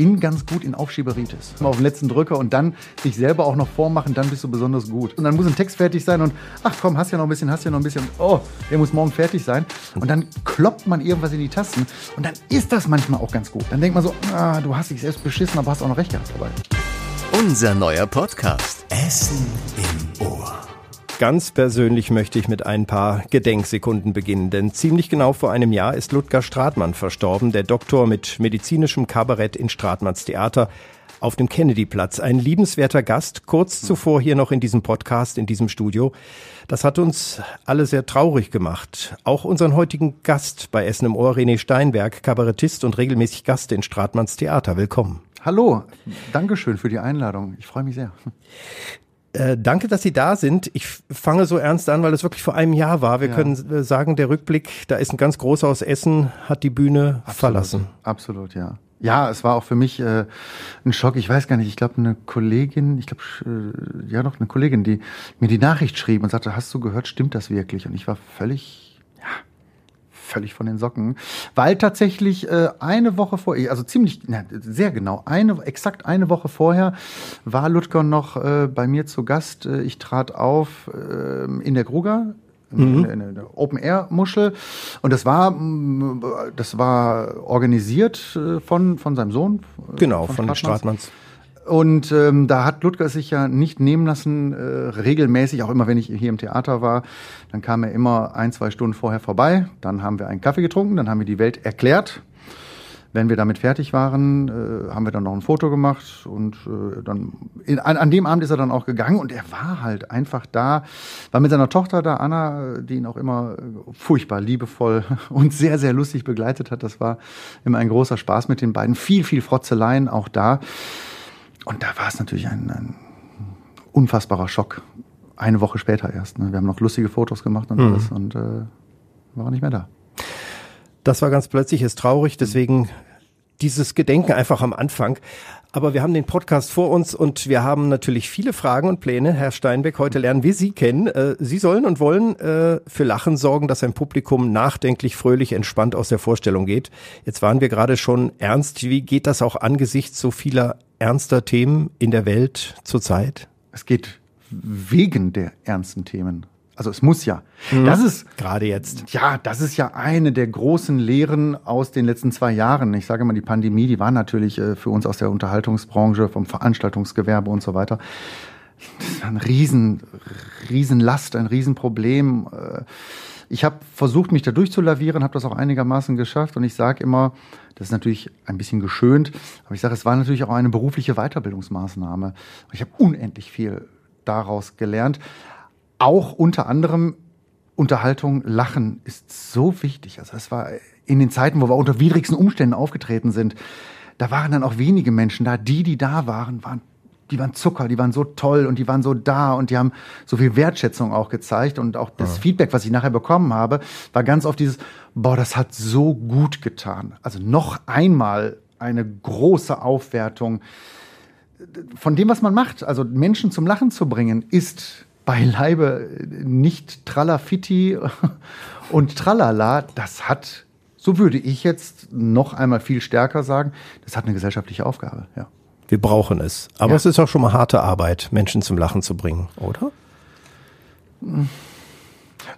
bin ganz gut in Aufschieberitis. Mal auf den letzten Drücker und dann sich selber auch noch vormachen, dann bist du besonders gut. Und dann muss ein Text fertig sein und ach komm, hast ja noch ein bisschen, hast ja noch ein bisschen. Oh, der muss morgen fertig sein. Und dann kloppt man irgendwas in die Tasten und dann ist das manchmal auch ganz gut. Dann denkt man so, ah, du hast dich selbst beschissen, aber hast auch noch recht gehabt dabei. Unser neuer Podcast Essen im. Ganz persönlich möchte ich mit ein paar Gedenksekunden beginnen, denn ziemlich genau vor einem Jahr ist Ludger Stratmann verstorben, der Doktor mit medizinischem Kabarett in Stratmanns Theater auf dem Kennedyplatz. Ein liebenswerter Gast, kurz zuvor hier noch in diesem Podcast, in diesem Studio. Das hat uns alle sehr traurig gemacht. Auch unseren heutigen Gast bei Essen im Ohr, René Steinberg, Kabarettist und regelmäßig Gast in Stratmanns Theater. Willkommen. Hallo, Dankeschön für die Einladung. Ich freue mich sehr. Äh, danke, dass Sie da sind. Ich fange so ernst an, weil es wirklich vor einem Jahr war. Wir ja. können äh, sagen, der Rückblick, da ist ein ganz großer aus Essen, hat die Bühne Absolut. verlassen. Absolut, ja. Ja, es war auch für mich äh, ein Schock. Ich weiß gar nicht, ich glaube, eine Kollegin, ich glaube, äh, ja doch, eine Kollegin, die mir die Nachricht schrieb und sagte, hast du gehört, stimmt das wirklich? Und ich war völlig, völlig von den Socken, weil tatsächlich äh, eine Woche vor, also ziemlich, na, sehr genau, eine, exakt eine Woche vorher war Ludger noch äh, bei mir zu Gast. Äh, ich trat auf äh, in der Gruger Mhm. Eine, eine Open-Air-Muschel. Und das war, das war organisiert äh, von, von seinem Sohn. Äh, genau, von, von Stratmanns. Und ähm, da hat Ludger sich ja nicht nehmen lassen, äh, regelmäßig, auch immer wenn ich hier im Theater war, dann kam er immer ein, zwei Stunden vorher vorbei. Dann haben wir einen Kaffee getrunken, dann haben wir die Welt erklärt. Wenn wir damit fertig waren, äh, haben wir dann noch ein Foto gemacht und äh, dann in, an, an dem Abend ist er dann auch gegangen und er war halt einfach da, war mit seiner Tochter da, Anna, die ihn auch immer äh, furchtbar liebevoll und sehr, sehr lustig begleitet hat. Das war immer ein großer Spaß mit den beiden. Viel, viel Frotzeleien auch da. Und da war es natürlich ein, ein unfassbarer Schock. Eine Woche später erst. Ne? Wir haben noch lustige Fotos gemacht und mhm. alles und äh, war nicht mehr da. Das war ganz plötzlich, ist traurig, deswegen dieses Gedenken einfach am Anfang. Aber wir haben den Podcast vor uns und wir haben natürlich viele Fragen und Pläne. Herr Steinbeck, heute lernen wir Sie kennen. Äh, Sie sollen und wollen äh, für Lachen sorgen, dass ein Publikum nachdenklich, fröhlich, entspannt aus der Vorstellung geht. Jetzt waren wir gerade schon ernst. Wie geht das auch angesichts so vieler ernster Themen in der Welt zurzeit? Es geht wegen der ernsten Themen also es muss ja. Mhm. Das ist gerade jetzt. Ja, das ist ja eine der großen Lehren aus den letzten zwei Jahren. Ich sage mal, die Pandemie, die war natürlich äh, für uns aus der Unterhaltungsbranche, vom Veranstaltungsgewerbe und so weiter. Ein riesen, riesen Last, ein Riesenproblem. Äh, ich habe versucht, mich da durchzulavieren, habe das auch einigermaßen geschafft und ich sage immer, das ist natürlich ein bisschen geschönt, aber ich sage, es war natürlich auch eine berufliche Weiterbildungsmaßnahme. Ich habe unendlich viel daraus gelernt auch unter anderem Unterhaltung, Lachen ist so wichtig. Also das war in den Zeiten, wo wir unter widrigsten Umständen aufgetreten sind, da waren dann auch wenige Menschen da. Die, die da waren, waren die waren Zucker, die waren so toll und die waren so da und die haben so viel Wertschätzung auch gezeigt und auch das ja. Feedback, was ich nachher bekommen habe, war ganz oft dieses, boah, das hat so gut getan. Also noch einmal eine große Aufwertung von dem, was man macht. Also Menschen zum Lachen zu bringen, ist beileibe nicht Tralafitti und Tralala. Das hat, so würde ich jetzt noch einmal viel stärker sagen, das hat eine gesellschaftliche Aufgabe, ja. Wir brauchen es. Aber ja. es ist auch schon mal harte Arbeit, Menschen zum Lachen zu bringen, oder?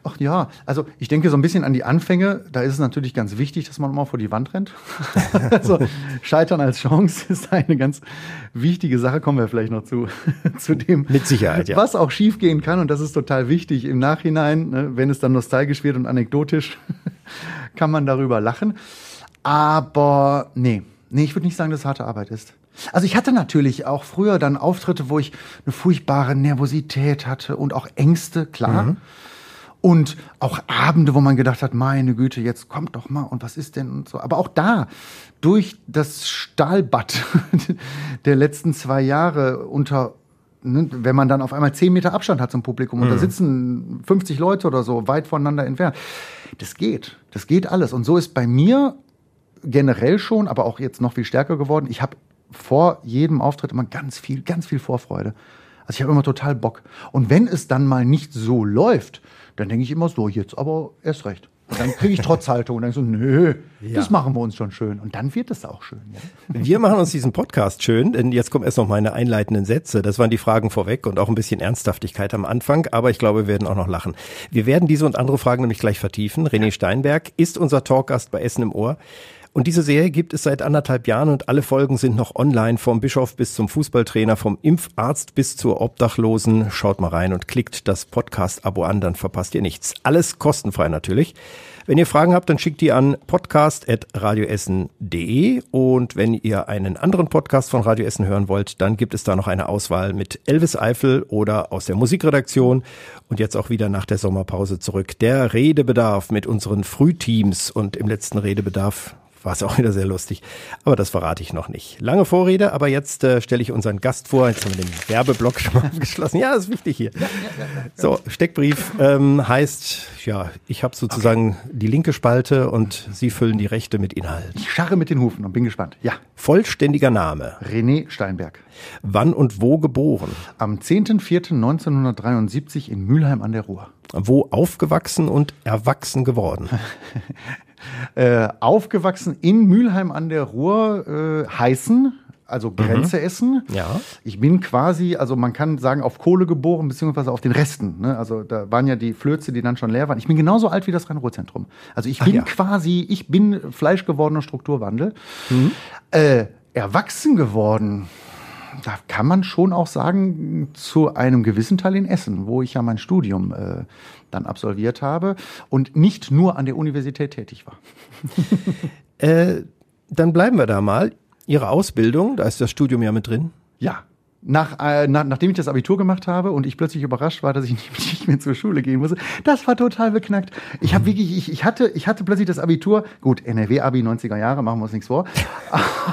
Ach ja, also ich denke so ein bisschen an die Anfänge. Da ist es natürlich ganz wichtig, dass man immer vor die Wand rennt. also Scheitern als Chance ist eine ganz wichtige Sache. Kommen wir vielleicht noch zu, zu dem, Mit Sicherheit, ja. was auch schiefgehen kann. Und das ist total wichtig im Nachhinein, ne, wenn es dann nostalgisch wird und anekdotisch, kann man darüber lachen. Aber nee, nee, ich würde nicht sagen, dass es harte Arbeit ist. Also ich hatte natürlich auch früher dann Auftritte, wo ich eine furchtbare Nervosität hatte und auch Ängste, klar. Mhm. Und auch Abende, wo man gedacht hat, meine Güte, jetzt kommt doch mal und was ist denn und so. Aber auch da, durch das Stahlbad der letzten zwei Jahre unter, ne, wenn man dann auf einmal zehn Meter Abstand hat zum Publikum mhm. und da mhm. sitzen 50 Leute oder so weit voneinander entfernt, das geht. Das geht alles. Und so ist bei mir generell schon, aber auch jetzt noch viel stärker geworden. Ich habe vor jedem Auftritt immer ganz viel, ganz viel Vorfreude. Also ich habe immer total Bock. Und wenn es dann mal nicht so läuft, dann denke ich immer so, jetzt aber erst recht. Und dann kriege ich Trotzhaltung und dann so, nö, das machen wir uns schon schön. Und dann wird es auch schön. Ja. Wir machen uns diesen Podcast schön, denn jetzt kommen erst noch meine einleitenden Sätze. Das waren die Fragen vorweg und auch ein bisschen Ernsthaftigkeit am Anfang, aber ich glaube, wir werden auch noch lachen. Wir werden diese und andere Fragen nämlich gleich vertiefen. René Steinberg ist unser Talkgast bei Essen im Ohr. Und diese Serie gibt es seit anderthalb Jahren und alle Folgen sind noch online, vom Bischof bis zum Fußballtrainer, vom Impfarzt bis zur Obdachlosen. Schaut mal rein und klickt das Podcast-Abo an, dann verpasst ihr nichts. Alles kostenfrei natürlich. Wenn ihr Fragen habt, dann schickt die an podcast.radioessen.de und wenn ihr einen anderen Podcast von Radio Essen hören wollt, dann gibt es da noch eine Auswahl mit Elvis Eifel oder aus der Musikredaktion und jetzt auch wieder nach der Sommerpause zurück. Der Redebedarf mit unseren Frühteams und im letzten Redebedarf war es auch wieder sehr lustig. Aber das verrate ich noch nicht. Lange Vorrede, aber jetzt äh, stelle ich unseren Gast vor. Jetzt haben wir den Werbeblock schon mal abgeschlossen. Ja, das ist wichtig hier. So, Steckbrief ähm, heißt, ja, ich habe sozusagen okay. die linke Spalte und Sie füllen die rechte mit Inhalt. Ich scharre mit den Hufen und bin gespannt. Ja. Vollständiger Name. René Steinberg. Wann und wo geboren? Am 10.04.1973 in Mülheim an der Ruhr. Wo aufgewachsen und erwachsen geworden? Äh, aufgewachsen in Mülheim an der Ruhr, äh, Heißen, also mhm. Grenze mhm. Essen. Ja. Ich bin quasi, also man kann sagen, auf Kohle geboren, beziehungsweise auf den Resten. Ne? Also da waren ja die Flöze, die dann schon leer waren. Ich bin genauso alt wie das Rhein-Ruhr-Zentrum. Also ich bin ja. quasi, ich bin fleischgewordener Strukturwandel. Mhm. Äh, erwachsen geworden da kann man schon auch sagen, zu einem gewissen Teil in Essen, wo ich ja mein Studium äh, dann absolviert habe und nicht nur an der Universität tätig war. äh, dann bleiben wir da mal. Ihre Ausbildung, da ist das Studium ja mit drin. Ja, nach, äh, nach, nachdem ich das Abitur gemacht habe und ich plötzlich überrascht war, dass ich nicht mehr zur Schule gehen musste, das war total beknackt. Ich habe wirklich, ich, ich, hatte, ich hatte plötzlich das Abitur, gut, NRW-Abi 90er Jahre, machen wir uns nichts vor.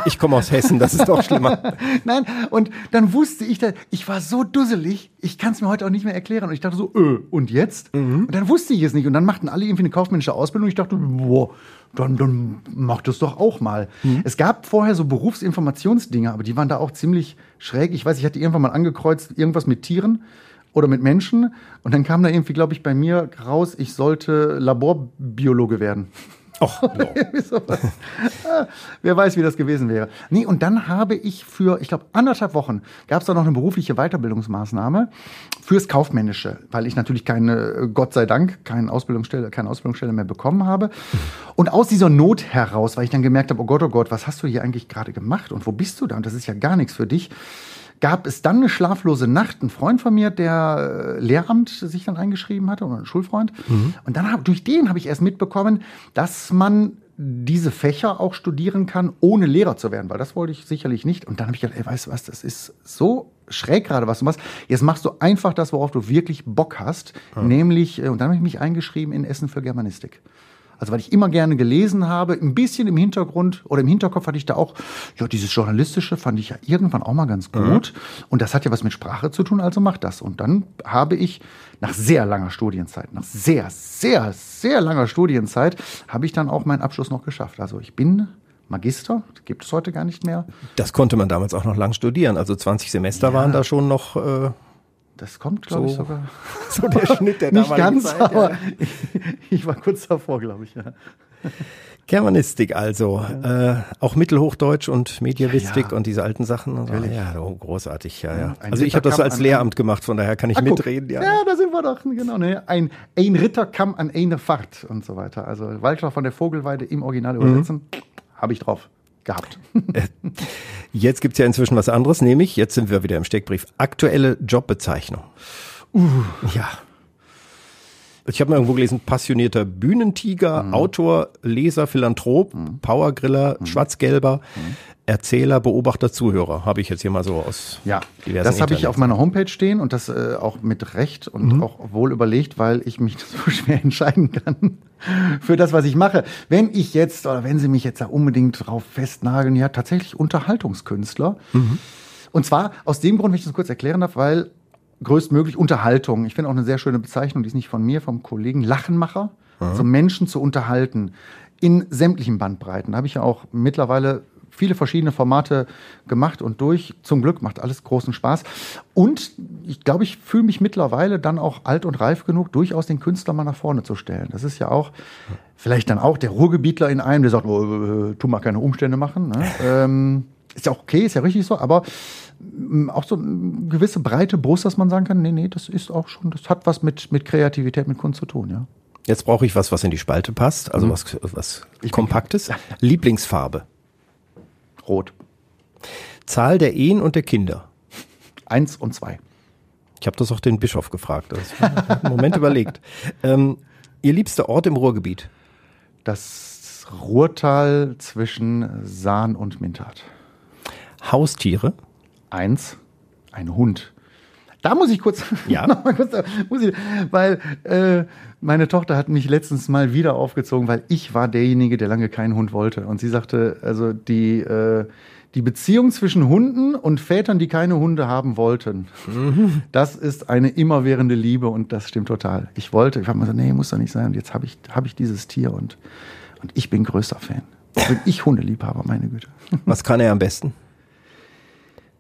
Ich komme aus Hessen, das ist doch schlimmer. Nein, und dann wusste ich, dass, ich war so dusselig, ich kann es mir heute auch nicht mehr erklären. Und ich dachte so, öh, und jetzt? Mhm. Und dann wusste ich es nicht. Und dann machten alle irgendwie eine kaufmännische Ausbildung. Und ich dachte, boah, dann, dann mach das doch auch mal. Mhm. Es gab vorher so Berufsinformationsdinge, aber die waren da auch ziemlich schräg. Ich weiß, ich hatte irgendwann mal angekreuzt, irgendwas mit Tieren oder mit Menschen. Und dann kam da irgendwie, glaube ich, bei mir raus, ich sollte Laborbiologe werden. Och, no. Ah, wer weiß, wie das gewesen wäre. Nee, und dann habe ich für, ich glaube, anderthalb Wochen gab es da noch eine berufliche Weiterbildungsmaßnahme fürs Kaufmännische, weil ich natürlich keine, Gott sei Dank, keine Ausbildungsstelle, keine Ausbildungsstelle mehr bekommen habe. Und aus dieser Not heraus, weil ich dann gemerkt habe, oh Gott, oh Gott, was hast du hier eigentlich gerade gemacht und wo bist du da? Und das ist ja gar nichts für dich gab es dann eine schlaflose Nacht. Ein Freund von mir, der äh, Lehramt sich dann eingeschrieben hatte, oder ein Schulfreund. Mhm. Und dann hab, durch den habe ich erst mitbekommen, dass man diese Fächer auch studieren kann, ohne Lehrer zu werden, weil das wollte ich sicherlich nicht. Und dann habe ich gedacht, ey, weißt du was, das ist so schräg gerade, was du machst. Jetzt machst du einfach das, worauf du wirklich Bock hast, ja. nämlich, äh, und dann habe ich mich eingeschrieben in Essen für Germanistik. Also weil ich immer gerne gelesen habe, ein bisschen im Hintergrund oder im Hinterkopf hatte ich da auch, ja, dieses Journalistische fand ich ja irgendwann auch mal ganz mhm. gut. Mhm. Und das hat ja was mit Sprache zu tun, also mach das. Und dann habe ich nach sehr langer Studienzeit, nach sehr, sehr, sehr langer Studienzeit, habe ich dann auch meinen Abschluss noch geschafft. Also ich bin Magister, gibt es heute gar nicht mehr. Das konnte man damals auch noch lang studieren. Also 20 Semester ja. waren da schon noch. Äh das kommt, glaube so, ich, sogar. So der Schnitt der Nicht ganz, Zeit, aber ja. ich, ich, war kurz davor, glaube ich, ja. Germanistik also, äh, auch Mittelhochdeutsch und Mediavistik ja, ja. und diese alten Sachen. Und so. Ja, oh, großartig, ja, ja. also ich habe das als Lehramt gemacht, von daher kann ich ah, mitreden. Ja. ja, da sind wir doch, genau. Ne? Ein, ein Ritter kam an eine Fahrt und so weiter. Also Walter von der Vogelweide im Original mhm. übersetzen, habe ich drauf gehabt. Jetzt gibt's ja inzwischen was anderes, nämlich, jetzt sind wir wieder im Steckbrief, aktuelle Jobbezeichnung. Uh, ja. Ich habe mal irgendwo gelesen, passionierter Bühnentiger, mhm. Autor, Leser, Philanthrop, mhm. Powergriller, mhm. Schwarzgelber, mhm. Erzähler, Beobachter, Zuhörer. Habe ich jetzt hier mal so aus ja, diversen Das habe ich auf meiner Homepage stehen und das äh, auch mit Recht und mhm. auch wohl überlegt, weil ich mich so schwer entscheiden kann für das, was ich mache. Wenn ich jetzt oder wenn Sie mich jetzt da unbedingt drauf festnageln, ja, tatsächlich Unterhaltungskünstler. Mhm. Und zwar aus dem Grund, wenn ich das kurz erklären darf, weil größtmöglich Unterhaltung. Ich finde auch eine sehr schöne Bezeichnung, die ist nicht von mir, vom Kollegen Lachenmacher. Mhm. Also Menschen zu unterhalten in sämtlichen Bandbreiten. Da habe ich ja auch mittlerweile viele verschiedene Formate gemacht und durch. Zum Glück macht alles großen Spaß. Und ich glaube, ich fühle mich mittlerweile dann auch alt und reif genug, durchaus den Künstler mal nach vorne zu stellen. Das ist ja auch vielleicht dann auch der Ruhrgebietler in einem, der sagt, oh, äh, tu mal keine Umstände machen. Ne? ähm, ist ja auch okay, ist ja richtig so, aber mm, auch so eine gewisse breite Brust, dass man sagen kann, nee, nee, das ist auch schon, das hat was mit, mit Kreativität, mit Kunst zu tun, ja. Jetzt brauche ich was, was in die Spalte passt, also Mhm. was, was Kompaktes. Lieblingsfarbe. Rot. Zahl der Ehen und der Kinder. Eins und zwei. Ich habe das auch den Bischof gefragt. Hab einen Moment überlegt. Ähm, ihr liebster Ort im Ruhrgebiet? Das Ruhrtal zwischen Sahn und Mintat. Haustiere? Eins, ein Hund. Da muss ich kurz, Ja? noch mal kurz muss ich, weil äh, meine Tochter hat mich letztens mal wieder aufgezogen, weil ich war derjenige, der lange keinen Hund wollte. Und sie sagte, also die, äh, die Beziehung zwischen Hunden und Vätern, die keine Hunde haben wollten, das ist eine immerwährende Liebe und das stimmt total. Ich wollte, ich habe mir so, nee, muss doch nicht sein. Und jetzt habe ich, hab ich dieses Tier und, und ich bin größter Fan. Bin ich Hundeliebhaber, meine Güte Was kann er am besten?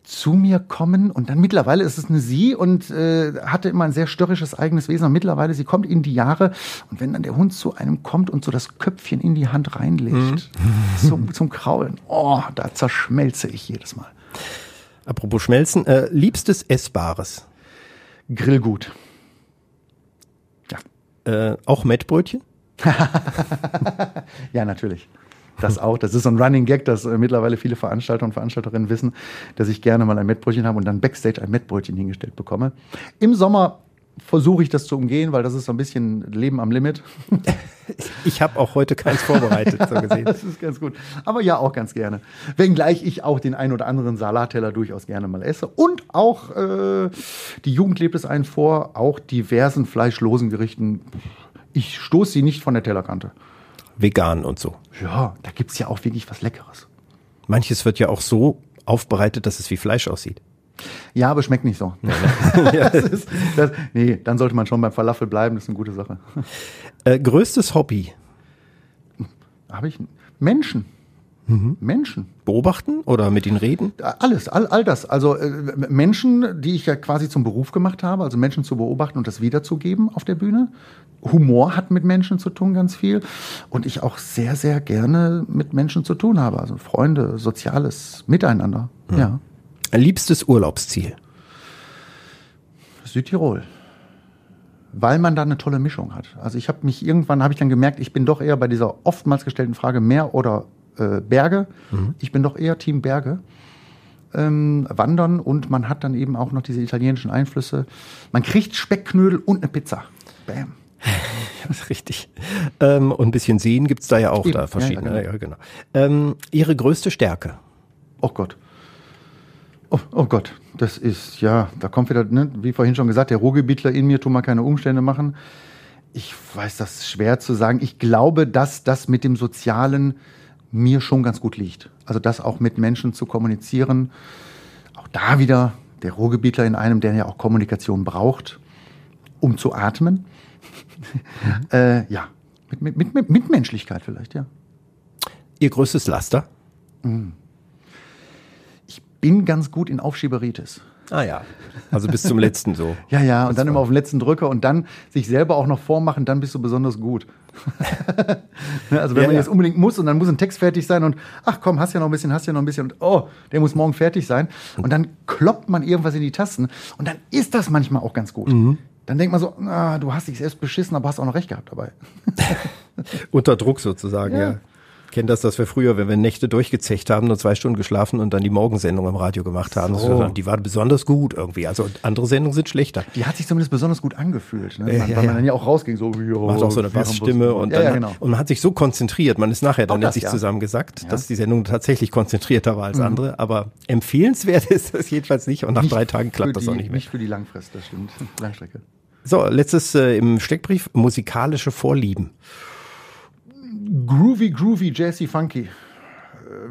Zu mir kommen und dann mittlerweile ist es eine Sie und äh, hatte immer ein sehr störrisches eigenes Wesen und mittlerweile sie kommt in die Jahre und wenn dann der Hund zu einem kommt und so das Köpfchen in die Hand reinlegt zum, zum Kraulen, oh, da zerschmelze ich jedes Mal. Apropos Schmelzen, äh, liebstes Essbares. Grillgut. Ja. Äh, auch Mettbrötchen? Ja, natürlich. Das auch. Das ist so ein Running Gag, dass äh, mittlerweile viele Veranstalter und Veranstalterinnen wissen, dass ich gerne mal ein Mettbrötchen habe und dann Backstage ein Mettbrötchen hingestellt bekomme. Im Sommer versuche ich das zu umgehen, weil das ist so ein bisschen Leben am Limit. Ich habe auch heute keins vorbereitet, so gesehen. Das ist ganz gut. Aber ja, auch ganz gerne. Wenngleich ich auch den ein oder anderen Salatteller durchaus gerne mal esse. Und auch, äh, die Jugend lebt es einen vor, auch diversen fleischlosen Gerichten. Ich stoße sie nicht von der Tellerkante. Vegan und so. Ja, da gibt's ja auch wirklich was Leckeres. Manches wird ja auch so aufbereitet, dass es wie Fleisch aussieht. Ja, aber schmeckt nicht so. das ist, das, nee, dann sollte man schon beim Falafel bleiben, das ist eine gute Sache. Äh, größtes Hobby? Habe ich Menschen. Menschen. Beobachten oder mit ihnen reden? Alles, all, all das. Also äh, Menschen, die ich ja quasi zum Beruf gemacht habe, also Menschen zu beobachten und das wiederzugeben auf der Bühne. Humor hat mit Menschen zu tun, ganz viel. Und ich auch sehr, sehr gerne mit Menschen zu tun habe. Also Freunde, soziales Miteinander. Ja. Liebstes Urlaubsziel? Südtirol. Weil man da eine tolle Mischung hat. Also ich habe mich irgendwann, habe ich dann gemerkt, ich bin doch eher bei dieser oftmals gestellten Frage Meer oder äh, Berge. Ich bin doch eher Team Berge. Ähm, wandern und man hat dann eben auch noch diese italienischen Einflüsse. Man kriegt Speckknödel und eine Pizza. Bam. Das ist richtig. Ähm, und ein bisschen sehen gibt's da ja auch Eben. da Ja, verschiedene. ja, Ja, genau. Ähm, ihre größte Stärke? Oh Gott. Oh, oh Gott, das ist, ja, da kommt wieder, ne, wie vorhin schon gesagt, der Ruhrgebietler in mir, tu mal keine Umstände machen. Ich weiß, das ist schwer zu sagen. Ich glaube, dass das mit dem Sozialen mir schon ganz gut liegt. Also das auch mit Menschen zu kommunizieren. Auch da wieder der Ruhrgebietler in einem, der ja auch Kommunikation braucht, um zu atmen. äh, ja, mit, mit, mit, mit Mitmenschlichkeit vielleicht, ja. Ihr größtes Laster? Ich bin ganz gut in Aufschieberitis. Ah ja. Also bis zum letzten so. Ja, ja, und dann immer auf den letzten Drücker und dann sich selber auch noch vormachen, dann bist du besonders gut. Ne, also wenn Ja, man ja. jetzt unbedingt muss und dann muss ein Text fertig sein und ach komm, hast ja noch ein bisschen, hast ja noch ein bisschen und oh, der muss morgen fertig sein und dann kloppt man irgendwas in die Tasten und dann ist das manchmal auch ganz gut. Mhm. Dann denkt man so, ah, du hast dich selbst beschissen, aber hast auch noch recht gehabt dabei. Unter Druck sozusagen, ja. Ja. Kennt das, dass wir früher, wenn wir Nächte durchgezecht haben, nur zwei Stunden geschlafen und dann die Morgensendung im Radio gemacht haben. So. Das war- Die war besonders gut irgendwie. Also andere Sendungen sind schlechter. Die hat sich zumindest besonders gut angefühlt, ne? Ja, Man- ja, weil ja. man dann ja auch rausging, so wie Macht auch so eine Bassstimme und, ja, dann ja, hat- genau. und man hat sich so konzentriert. Man ist nachher dann Auch in das, sich zusammengesackt. Mhm. dass die Sendung tatsächlich konzentrierter war als andere. Aber empfehlenswert ist das jedenfalls nicht und nach Nicht drei Tagen klappt das die, auch nicht mehr. Nicht für die Langfrist, das stimmt. Langstrecke. So, letztes äh, im Steckbrief, musikalische Vorlieben. Groovy, groovy, jazzy, funky. Äh,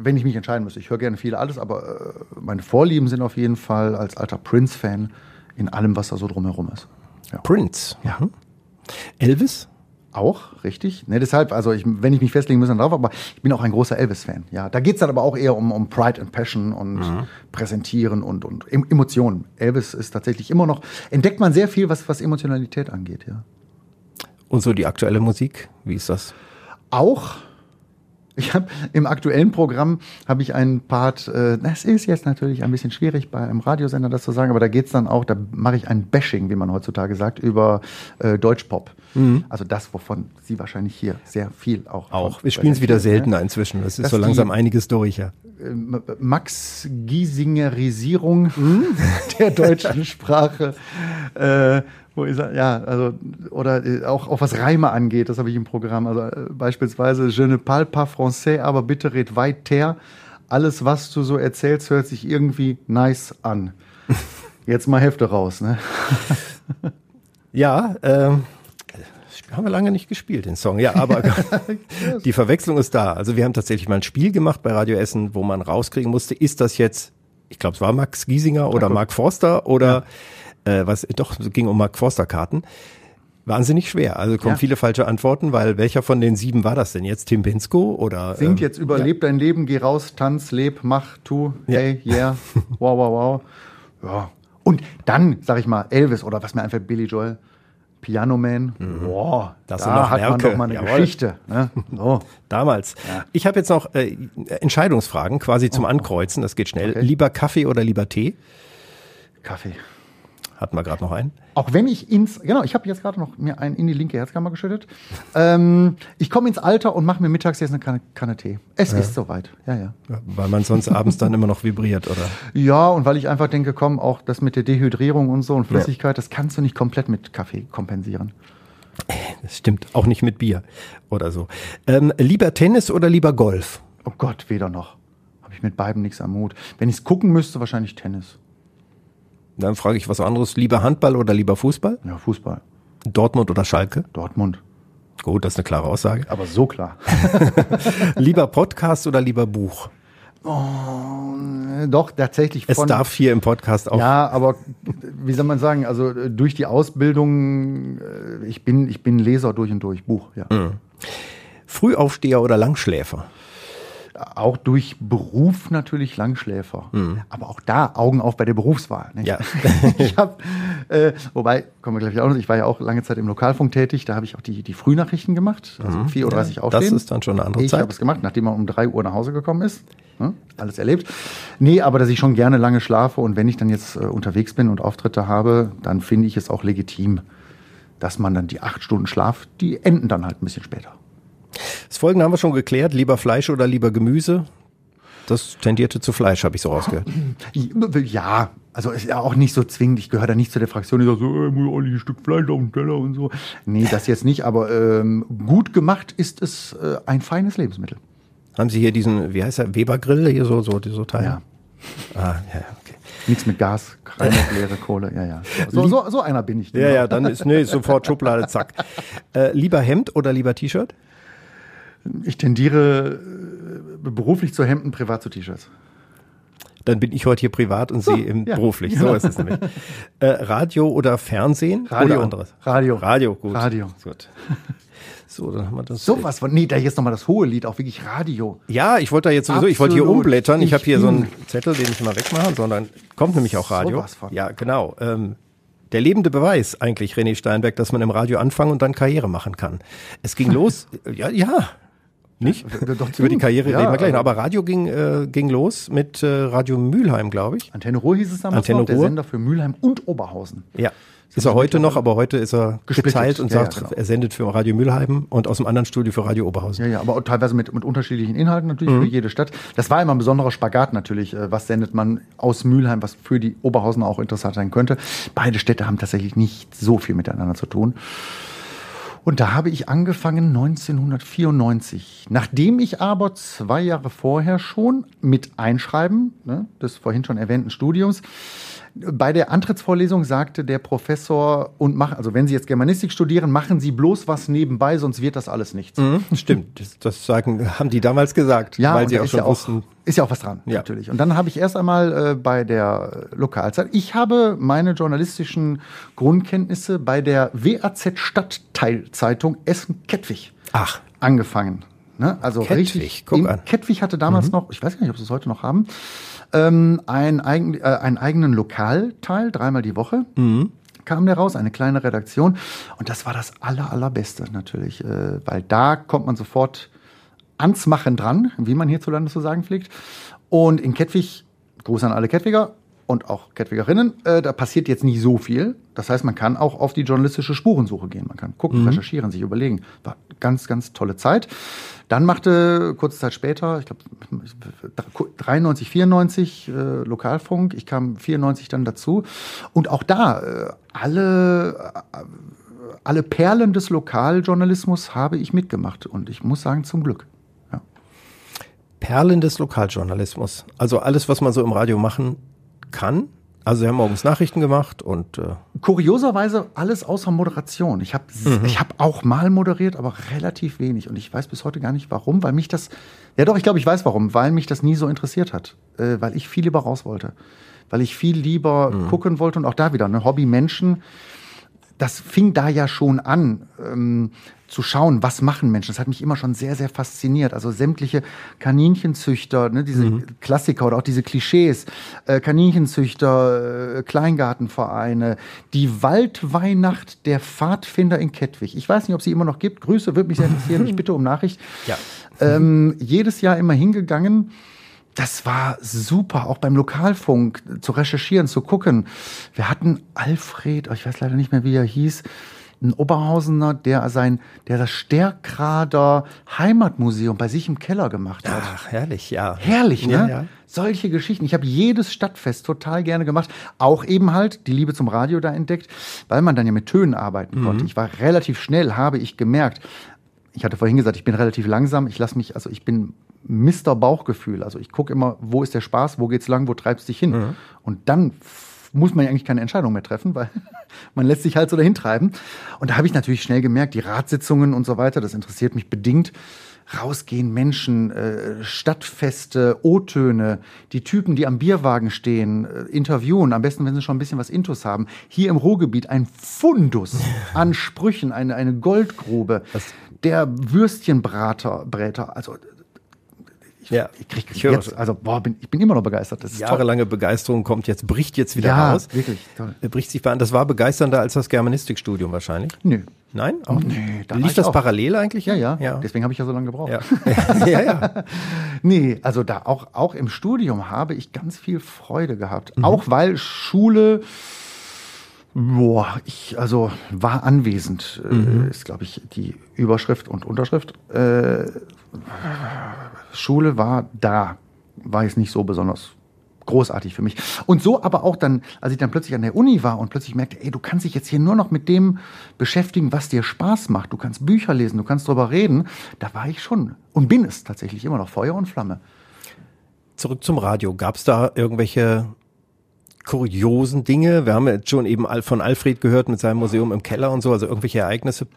Wenn ich mich entscheiden müsste. Ich höre gerne viel alles, aber äh, meine Vorlieben sind auf jeden Fall als alter Prince-Fan in allem, was da so drumherum ist. Ja. Prince. Ja. Mhm. Elvis? Auch, richtig. Ne, deshalb, also ich, wenn ich mich festlegen muss, dann drauf, aber ich bin auch ein großer Elvis-Fan. Ja, da geht's dann aber auch eher um, um Pride and Passion und Mhm. Präsentieren und, und Em- Emotionen. Elvis ist tatsächlich immer noch, entdeckt man sehr viel, was, was Emotionalität angeht, ja. Und so die aktuelle Musik, wie ist das? Auch, ich habe im aktuellen Programm habe ich einen Part, äh, das ist jetzt natürlich ein bisschen schwierig bei einem Radiosender das zu sagen, aber da geht's dann auch, da mache ich ein Bashing, wie man heutzutage sagt, über äh, Deutschpop. Also das, wovon Sie wahrscheinlich hier sehr viel auch. Auch. Wir spielen es wieder präsentieren, seltener inzwischen. Das ist Dass so langsam die- einiges durch, ja. Ähm, Max Giesingerisierung der deutschen Sprache. Äh, wo ist er? Ja, also, oder äh, auch, auch was Reime angeht, das habe ich im Programm. Also äh, beispielsweise, je ne parle pas français, aber bitte red weiter. Alles, was du so erzählst, hört sich irgendwie nice an. Jetzt mal Hefte raus, ne? Ja, ähm, haben wir lange nicht gespielt, den Song. Ja, aber die Verwechslung ist da. Also wir haben tatsächlich mal ein Spiel gemacht bei Radio Essen, wo man rauskriegen musste, ist das jetzt, ich glaube, es war Max Giesinger oder Mark Forster oder äh, was, doch, es ging um Mark Forster Karten. Wahnsinnig schwer. Also kommen Ja. viele falsche Antworten, weil welcher von den sieben war das denn jetzt? Tim Pinsko oder? Singt ähm, jetzt über Leb dein Leben, geh raus, tanz, leb, mach, tu, Ja. hey, yeah, wow, wow, wow. Ja. Und dann, sag ich mal, Elvis oder was mir einfällt, Billy Joel, Piano Man. Mhm. Das da hat man Werke. doch mal eine Jawohl. Geschichte. Ne? So. Damals. Ich habe jetzt noch äh, Entscheidungsfragen quasi zum Ankreuzen. Das geht schnell. Oh. Okay. Lieber Kaffee oder lieber Tee? Kaffee. Hatten wir gerade noch einen. Auch wenn ich ins, genau, ich habe jetzt gerade noch mir einen in die linke Herzkammer geschüttet. Ähm, ich komme ins Alter und mache mir mittags jetzt eine Kanne, Kanne Tee. Es ist soweit. Ja, ja. Ja, Weil man sonst abends dann immer noch vibriert, oder? Ja, und weil ich einfach denke, komm, auch das mit der Dehydrierung und so und Flüssigkeit, das kannst du nicht komplett mit Kaffee kompensieren. Das stimmt. Auch nicht mit Bier oder so. Ähm, lieber Tennis oder lieber Golf? Oh Gott, weder noch. Habe ich mit beiden nichts am Mut. Wenn ich es gucken müsste, wahrscheinlich Tennis. Dann frage ich was anderes. Lieber Handball oder lieber Fußball? Ja, Fußball. Dortmund oder Schalke? Dortmund. Gut, das ist eine klare Aussage. Aber so klar. Lieber Podcast oder lieber Buch? Äh, Doch, tatsächlich Es von. darf hier im Podcast auch. ja, aber wie soll man sagen, also äh, durch die Ausbildung, äh, ich bin, ich bin Leser durch und durch, Buch, ja. Frühaufsteher oder Langschläfer? Auch durch Beruf natürlich Langschläfer. Aber auch da Augen auf bei der Berufswahl. Nicht? Ja. ich habe, äh, wobei, kommen wir gleich auch noch, ich war ja auch lange Zeit im Lokalfunk tätig, da habe ich auch die, die Frühnachrichten gemacht, also 4.30 Uhr Ja, aufstehen. das ist dann schon eine andere Ich Zeit. habe es gemacht, nachdem man um 3 Uhr nach Hause gekommen ist. Ne? Alles erlebt. Nee, aber dass ich schon gerne lange schlafe und wenn ich dann jetzt äh, unterwegs bin und Auftritte habe, dann finde ich es auch legitim, dass man dann die acht Stunden Schlaf, die enden dann halt ein bisschen später. Das Folgende haben wir schon geklärt. Lieber Fleisch oder lieber Gemüse? Das tendierte zu Fleisch, habe ich so rausgehört. Ja, also ist ja auch nicht so zwingend. Ich gehöre da nicht zu der Fraktion, die sagt so, äh, muss auch nicht ein Stück Fleisch auf dem Teller und so. Nee, das jetzt nicht, aber ähm, gut gemacht ist es äh, ein feines Lebensmittel. Haben Sie hier diesen, wie heißt der, Weber-Grill, hier so, so, so Teil? Ja. Ah, ja, okay. Nichts mit Gas, keine leere Kohle, ja, ja. So, so, so einer bin ich. Ja, ja, dann ist, nee, sofort Schublade, zack. Äh, lieber Hemd oder lieber T-Shirt? Ich tendiere äh, beruflich zu Hemden, privat zu T-Shirts. Dann bin ich heute hier privat und Sie im ja. beruflich. So ist es nämlich. Äh, Radio oder Fernsehen Radio. oder anderes? Radio. Radio, gut. Radio. Gut. So, dann haben wir das. Sowas von, nee, da jetzt nochmal das hohe Lied, auch wirklich Radio. Ja, ich wollte da jetzt sowieso, ich wollte hier Absolut. umblättern. Ich, Ich habe hier so einen Zettel, den ich mal wegmache, sondern kommt nämlich auch Radio. Sowas von. Ja, genau. Ähm, der lebende Beweis eigentlich, René Steinberg, dass man im Radio anfangen und dann Karriere machen kann. Es ging los, ja, ja. Nicht? Ja, doch Über die. Karriere Ja, reden wir gleich noch. aber- Radio ging, äh, ging los mit äh, Radio Mülheim, glaube ich. Antenne Ruhr hieß es damals Antenne noch, der Ruhr. Sender für Mülheim und Oberhausen. Ja. Ist er heute noch, aber heute ist er Gesplittet. geteilt und Ja, ja, sagt, genau. er sendet für Radio Mülheim und aus dem anderen Studio für Radio Oberhausen. Ja, ja, aber teilweise mit, mit unterschiedlichen Inhalten natürlich Mhm. für jede Stadt. Das war immer ein besonderer Spagat natürlich. äh, Was sendet man aus Mülheim, was für die Oberhausen auch interessant sein könnte. Beide Städte haben tatsächlich nicht so viel miteinander zu tun. Und da habe ich angefangen 1994. Nachdem ich aber zwei Jahre vorher schon mit Einschreiben ne, des vorhin schon erwähnten Studiums Bei der Antrittsvorlesung sagte der Professor, und mach, also wenn Sie jetzt Germanistik studieren, machen Sie bloß was nebenbei, sonst wird das alles nichts. Mhm, stimmt, das, das, sagen, haben die damals gesagt, ja, weil sie auch ist schon ja auch, wussten. Ist ja auch was dran, ja. natürlich. Und dann habe ich erst einmal äh, bei der Lokalzeit, ich habe meine journalistischen Grundkenntnisse bei der WAZ Stadtteilzeitung Essen-Kettwig angefangen. Ne? Also Kettwig, richtig. guck an. Kettwig hatte damals Mhm. noch, ich weiß gar nicht, ob sie es heute noch haben, ähm, ein eigen, äh, einen eigenen Lokalteil, dreimal die Woche. Mhm. Kam der raus, eine kleine Redaktion. Und das war das aller, allerbeste natürlich, äh, weil da kommt man sofort ans Machen dran, wie man hierzulande zu sagen pflegt. Und in Kettwig, Gruß an alle Kettwiger und auch Kettwigerinnen, äh, da passiert jetzt nicht so viel. Das heißt, man kann auch auf die journalistische Spurensuche gehen. Man kann gucken, recherchieren, sich überlegen. War ganz, ganz tolle Zeit. Dann machte kurze Zeit später, ich glaube 93, 94 äh, Lokalfunk. Ich kam 94 dann dazu. Und auch da äh, alle, äh, alle Perlen des Lokaljournalismus habe ich mitgemacht. Und ich muss sagen, zum Glück. Perlen des Lokaljournalismus. Also alles, was man so im Radio machen kann. Also sie haben morgens Nachrichten gemacht und äh, Kurioserweise alles außer Moderation. Ich habe ich hab auch mal moderiert, aber relativ wenig. Und ich weiß bis heute gar nicht warum, weil mich das. Ja, doch, ich glaube, ich weiß warum, weil mich das nie so interessiert hat. Äh, weil ich viel lieber raus wollte. Weil ich viel lieber gucken wollte und auch da wieder, ne, Hobby Menschen. Das fing da ja schon an, ähm, zu schauen, was machen Menschen. Das hat mich immer schon sehr, sehr fasziniert. Also sämtliche Kaninchenzüchter, ne, diese Klassiker oder auch diese Klischees, äh, Kaninchenzüchter, äh, Kleingartenvereine, die Waldweihnacht der Pfadfinder in Kettwig. Ich weiß nicht, ob sie immer noch gibt. Grüße, würde mich sehr interessieren. Ich bitte um Nachricht. Ja. Ähm, jedes Jahr immer hingegangen. Das war super, auch beim Lokalfunk zu recherchieren, zu gucken. Wir hatten Alfred, oh, ich weiß leider nicht mehr, wie er hieß, ein Oberhausener, der sein, der das Stärkrader Heimatmuseum bei sich im Keller gemacht hat. ach, herrlich, ja. Herrlich, ne? Ja, ja. Solche Geschichten. Ich habe jedes Stadtfest total gerne gemacht. Auch eben halt die Liebe zum Radio da entdeckt, weil man dann ja mit Tönen arbeiten konnte. Ich war relativ schnell, habe ich gemerkt. Ich hatte vorhin gesagt, ich bin relativ langsam. Ich lasse mich, also ich bin Mister Bauchgefühl. Also ich gucke immer, wo ist der Spaß, wo geht's lang, wo treibst dich hin? Und dann muss man ja eigentlich keine Entscheidung mehr treffen, weil man lässt sich halt so dahin treiben. Und da habe ich natürlich schnell gemerkt, die Ratssitzungen und so weiter, das interessiert mich bedingt. Rausgehen, Menschen, äh, Stadtfeste, O-Töne, die Typen, die am Bierwagen stehen, äh, interviewen, am besten, wenn sie schon ein bisschen was Intus haben. Hier im Ruhrgebiet ein Fundus an Sprüchen, eine, eine Goldgrube. Der Würstchenbrater, Bräter, also Ja, ich krieg ich jetzt, also boah, bin, ich bin immer noch begeistert. Das ist toll. Jahrelange Begeisterung kommt jetzt, bricht jetzt wieder Ja, raus. wirklich toll. Er Bricht sich bei an. Das war begeisternder als das Germanistikstudium wahrscheinlich. Nö. Nein? Auch Nee, da Lief das auch. parallel eigentlich? Ja, ja, ja. Deswegen habe ich ja so lange gebraucht. Ja. ja, ja. Nee, also da auch, auch im Studium habe ich ganz viel Freude gehabt. Mhm. Auch weil Schule, boah, ich, also war anwesend, Mhm. äh, ist, glaube ich, die Überschrift und Unterschrift. Äh, Schule war da, war jetzt nicht so besonders großartig für mich. Und so aber auch dann, als ich dann plötzlich an der Uni war und plötzlich merkte, ey, du kannst dich jetzt hier nur noch mit dem beschäftigen, was dir Spaß macht. Du kannst Bücher lesen, du kannst drüber reden. Da war ich schon und bin es tatsächlich immer noch Feuer und Flamme. Zurück zum Radio. Gab es da irgendwelche kuriosen Dinge? Wir haben jetzt schon eben von Alfred gehört mit seinem Museum im Keller und so, also irgendwelche Ereignisse,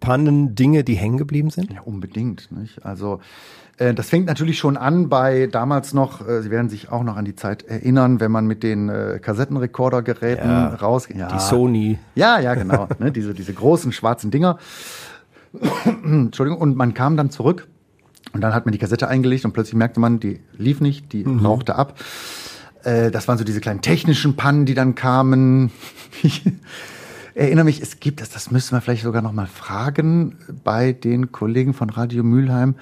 Pannen, Dinge, die hängen geblieben sind? Ja, unbedingt. Nicht? Also äh, das fängt natürlich schon an bei damals noch, äh, Sie werden sich auch noch an die Zeit erinnern, wenn man mit den äh, Kassettenrekordergeräten Ja, raus... Ja, Die Sony. Ja, ja, genau. ne, diese, diese großen schwarzen Dinger. Entschuldigung. Und man kam dann zurück und dann hat man die Kassette eingelegt und plötzlich merkte man, die lief nicht, die rauchte ab. Äh, das waren so diese kleinen technischen Pannen, die dann kamen. Ich erinnere mich, es gibt es, das müssen wir vielleicht sogar noch mal fragen bei den Kollegen von Radio Mülheim.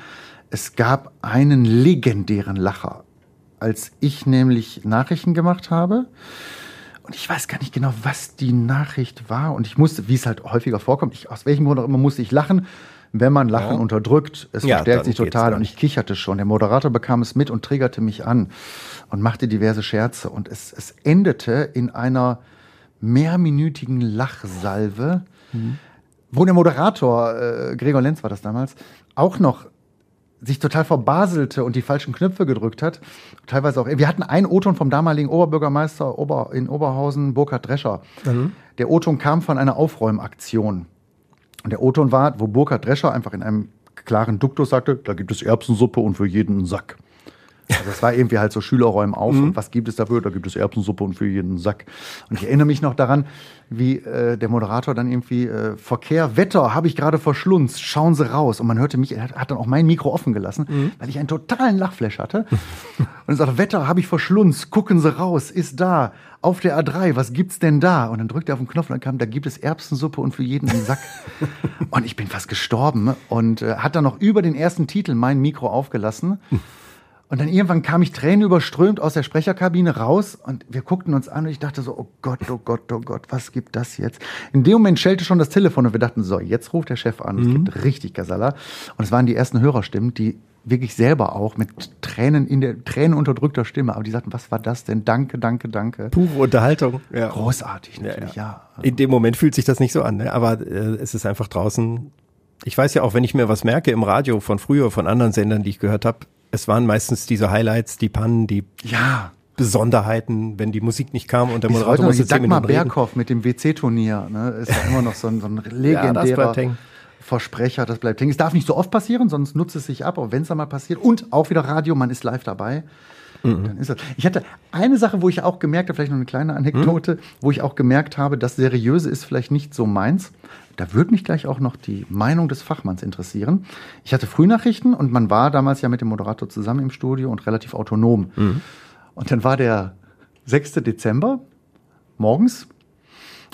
Es gab einen legendären Lacher, als ich nämlich Nachrichten gemacht habe. Und ich weiß gar nicht genau, was die Nachricht war. Und ich musste, wie es halt häufiger vorkommt, ich, aus welchem Grund auch immer musste ich lachen. Wenn man Lachen Ja. unterdrückt, es Ja, verstärkt sich total. Und ich kicherte schon. Der Moderator bekam es mit und triggerte mich an und machte diverse Scherze. Und es, es endete in einer mehrminütigen Lachsalve, wo der Moderator, äh, Gregor Lenz war das damals, auch noch sich total verbaselte und die falschen Knöpfe gedrückt hat. Teilweise auch. Wir hatten einen O-Ton vom damaligen Oberbürgermeister Ober, in Oberhausen, Burkhard Drescher. Mhm. Der O-Ton kam von einer Aufräumaktion. Und der O-Ton war, wo Burkhard Drescher einfach in einem klaren Duktus sagte, da gibt es Erbsensuppe und für jeden einen Sack. Also das war irgendwie halt so Schülerräumen auf mhm. und was gibt es dafür? Da gibt es Erbsensuppe und für jeden Sack. Und ich erinnere mich noch daran, wie äh, der Moderator dann irgendwie äh, Verkehr, Wetter habe ich gerade verschlunzt, schauen Sie raus. Und man hörte mich, er hat, hat dann auch mein Mikro offen gelassen, mhm. weil ich einen totalen Lachflash hatte. und er sagte, Wetter habe ich verschlunzt, gucken Sie raus, ist da. Auf der A3, was gibt's denn da? Und dann drückte er auf den Knopf und dann kam, da gibt es Erbsensuppe und für jeden einen Sack. und ich bin fast gestorben und äh, hat dann noch über den ersten Titel mein Mikro aufgelassen. Und dann irgendwann kam ich Tränen überströmt aus der Sprecherkabine raus und wir guckten uns an und ich dachte so, oh Gott, oh Gott, oh Gott, was gibt das jetzt? In dem Moment schellte schon das Telefon und wir dachten so, jetzt ruft der Chef an, mhm. es gibt richtig Gasala. Und es waren die ersten Hörerstimmen, die wirklich selber auch mit Tränen in der Tränen unterdrückter Stimme, aber die sagten, was war das denn? Danke, danke, danke. Pure Unterhaltung. Ja. Großartig natürlich, ja, ja, In dem Moment fühlt sich das nicht so an, ne? aber äh, es ist einfach draußen. Ich weiß ja auch, wenn ich mir was merke im Radio von früher, von anderen Sendern, die ich gehört habe, es waren meistens diese Highlights, die Pannen, die ja. Besonderheiten, wenn die Musik nicht kam und der Moderator heute musste zehn Dagmar Berghoff mit dem WC-Turnier, ne, ist ja immer noch so ein, so ein legendärer ja, Versprecher, das bleibt hängen. Es darf nicht so oft passieren, sonst nutzt es sich ab, aber wenn es einmal passiert und auch wieder Radio, man ist live dabei. Mhm. Dann ist das. Ich hatte eine Sache, wo ich auch gemerkt habe, vielleicht noch eine kleine Anekdote, mhm. wo ich auch gemerkt habe, das Seriöse ist vielleicht nicht so meins. Da würde mich gleich auch noch die Meinung des Fachmanns interessieren. Ich hatte Frühnachrichten und man war damals ja mit dem Moderator zusammen im Studio und relativ autonom. Mhm. Und dann war der 6. Dezember morgens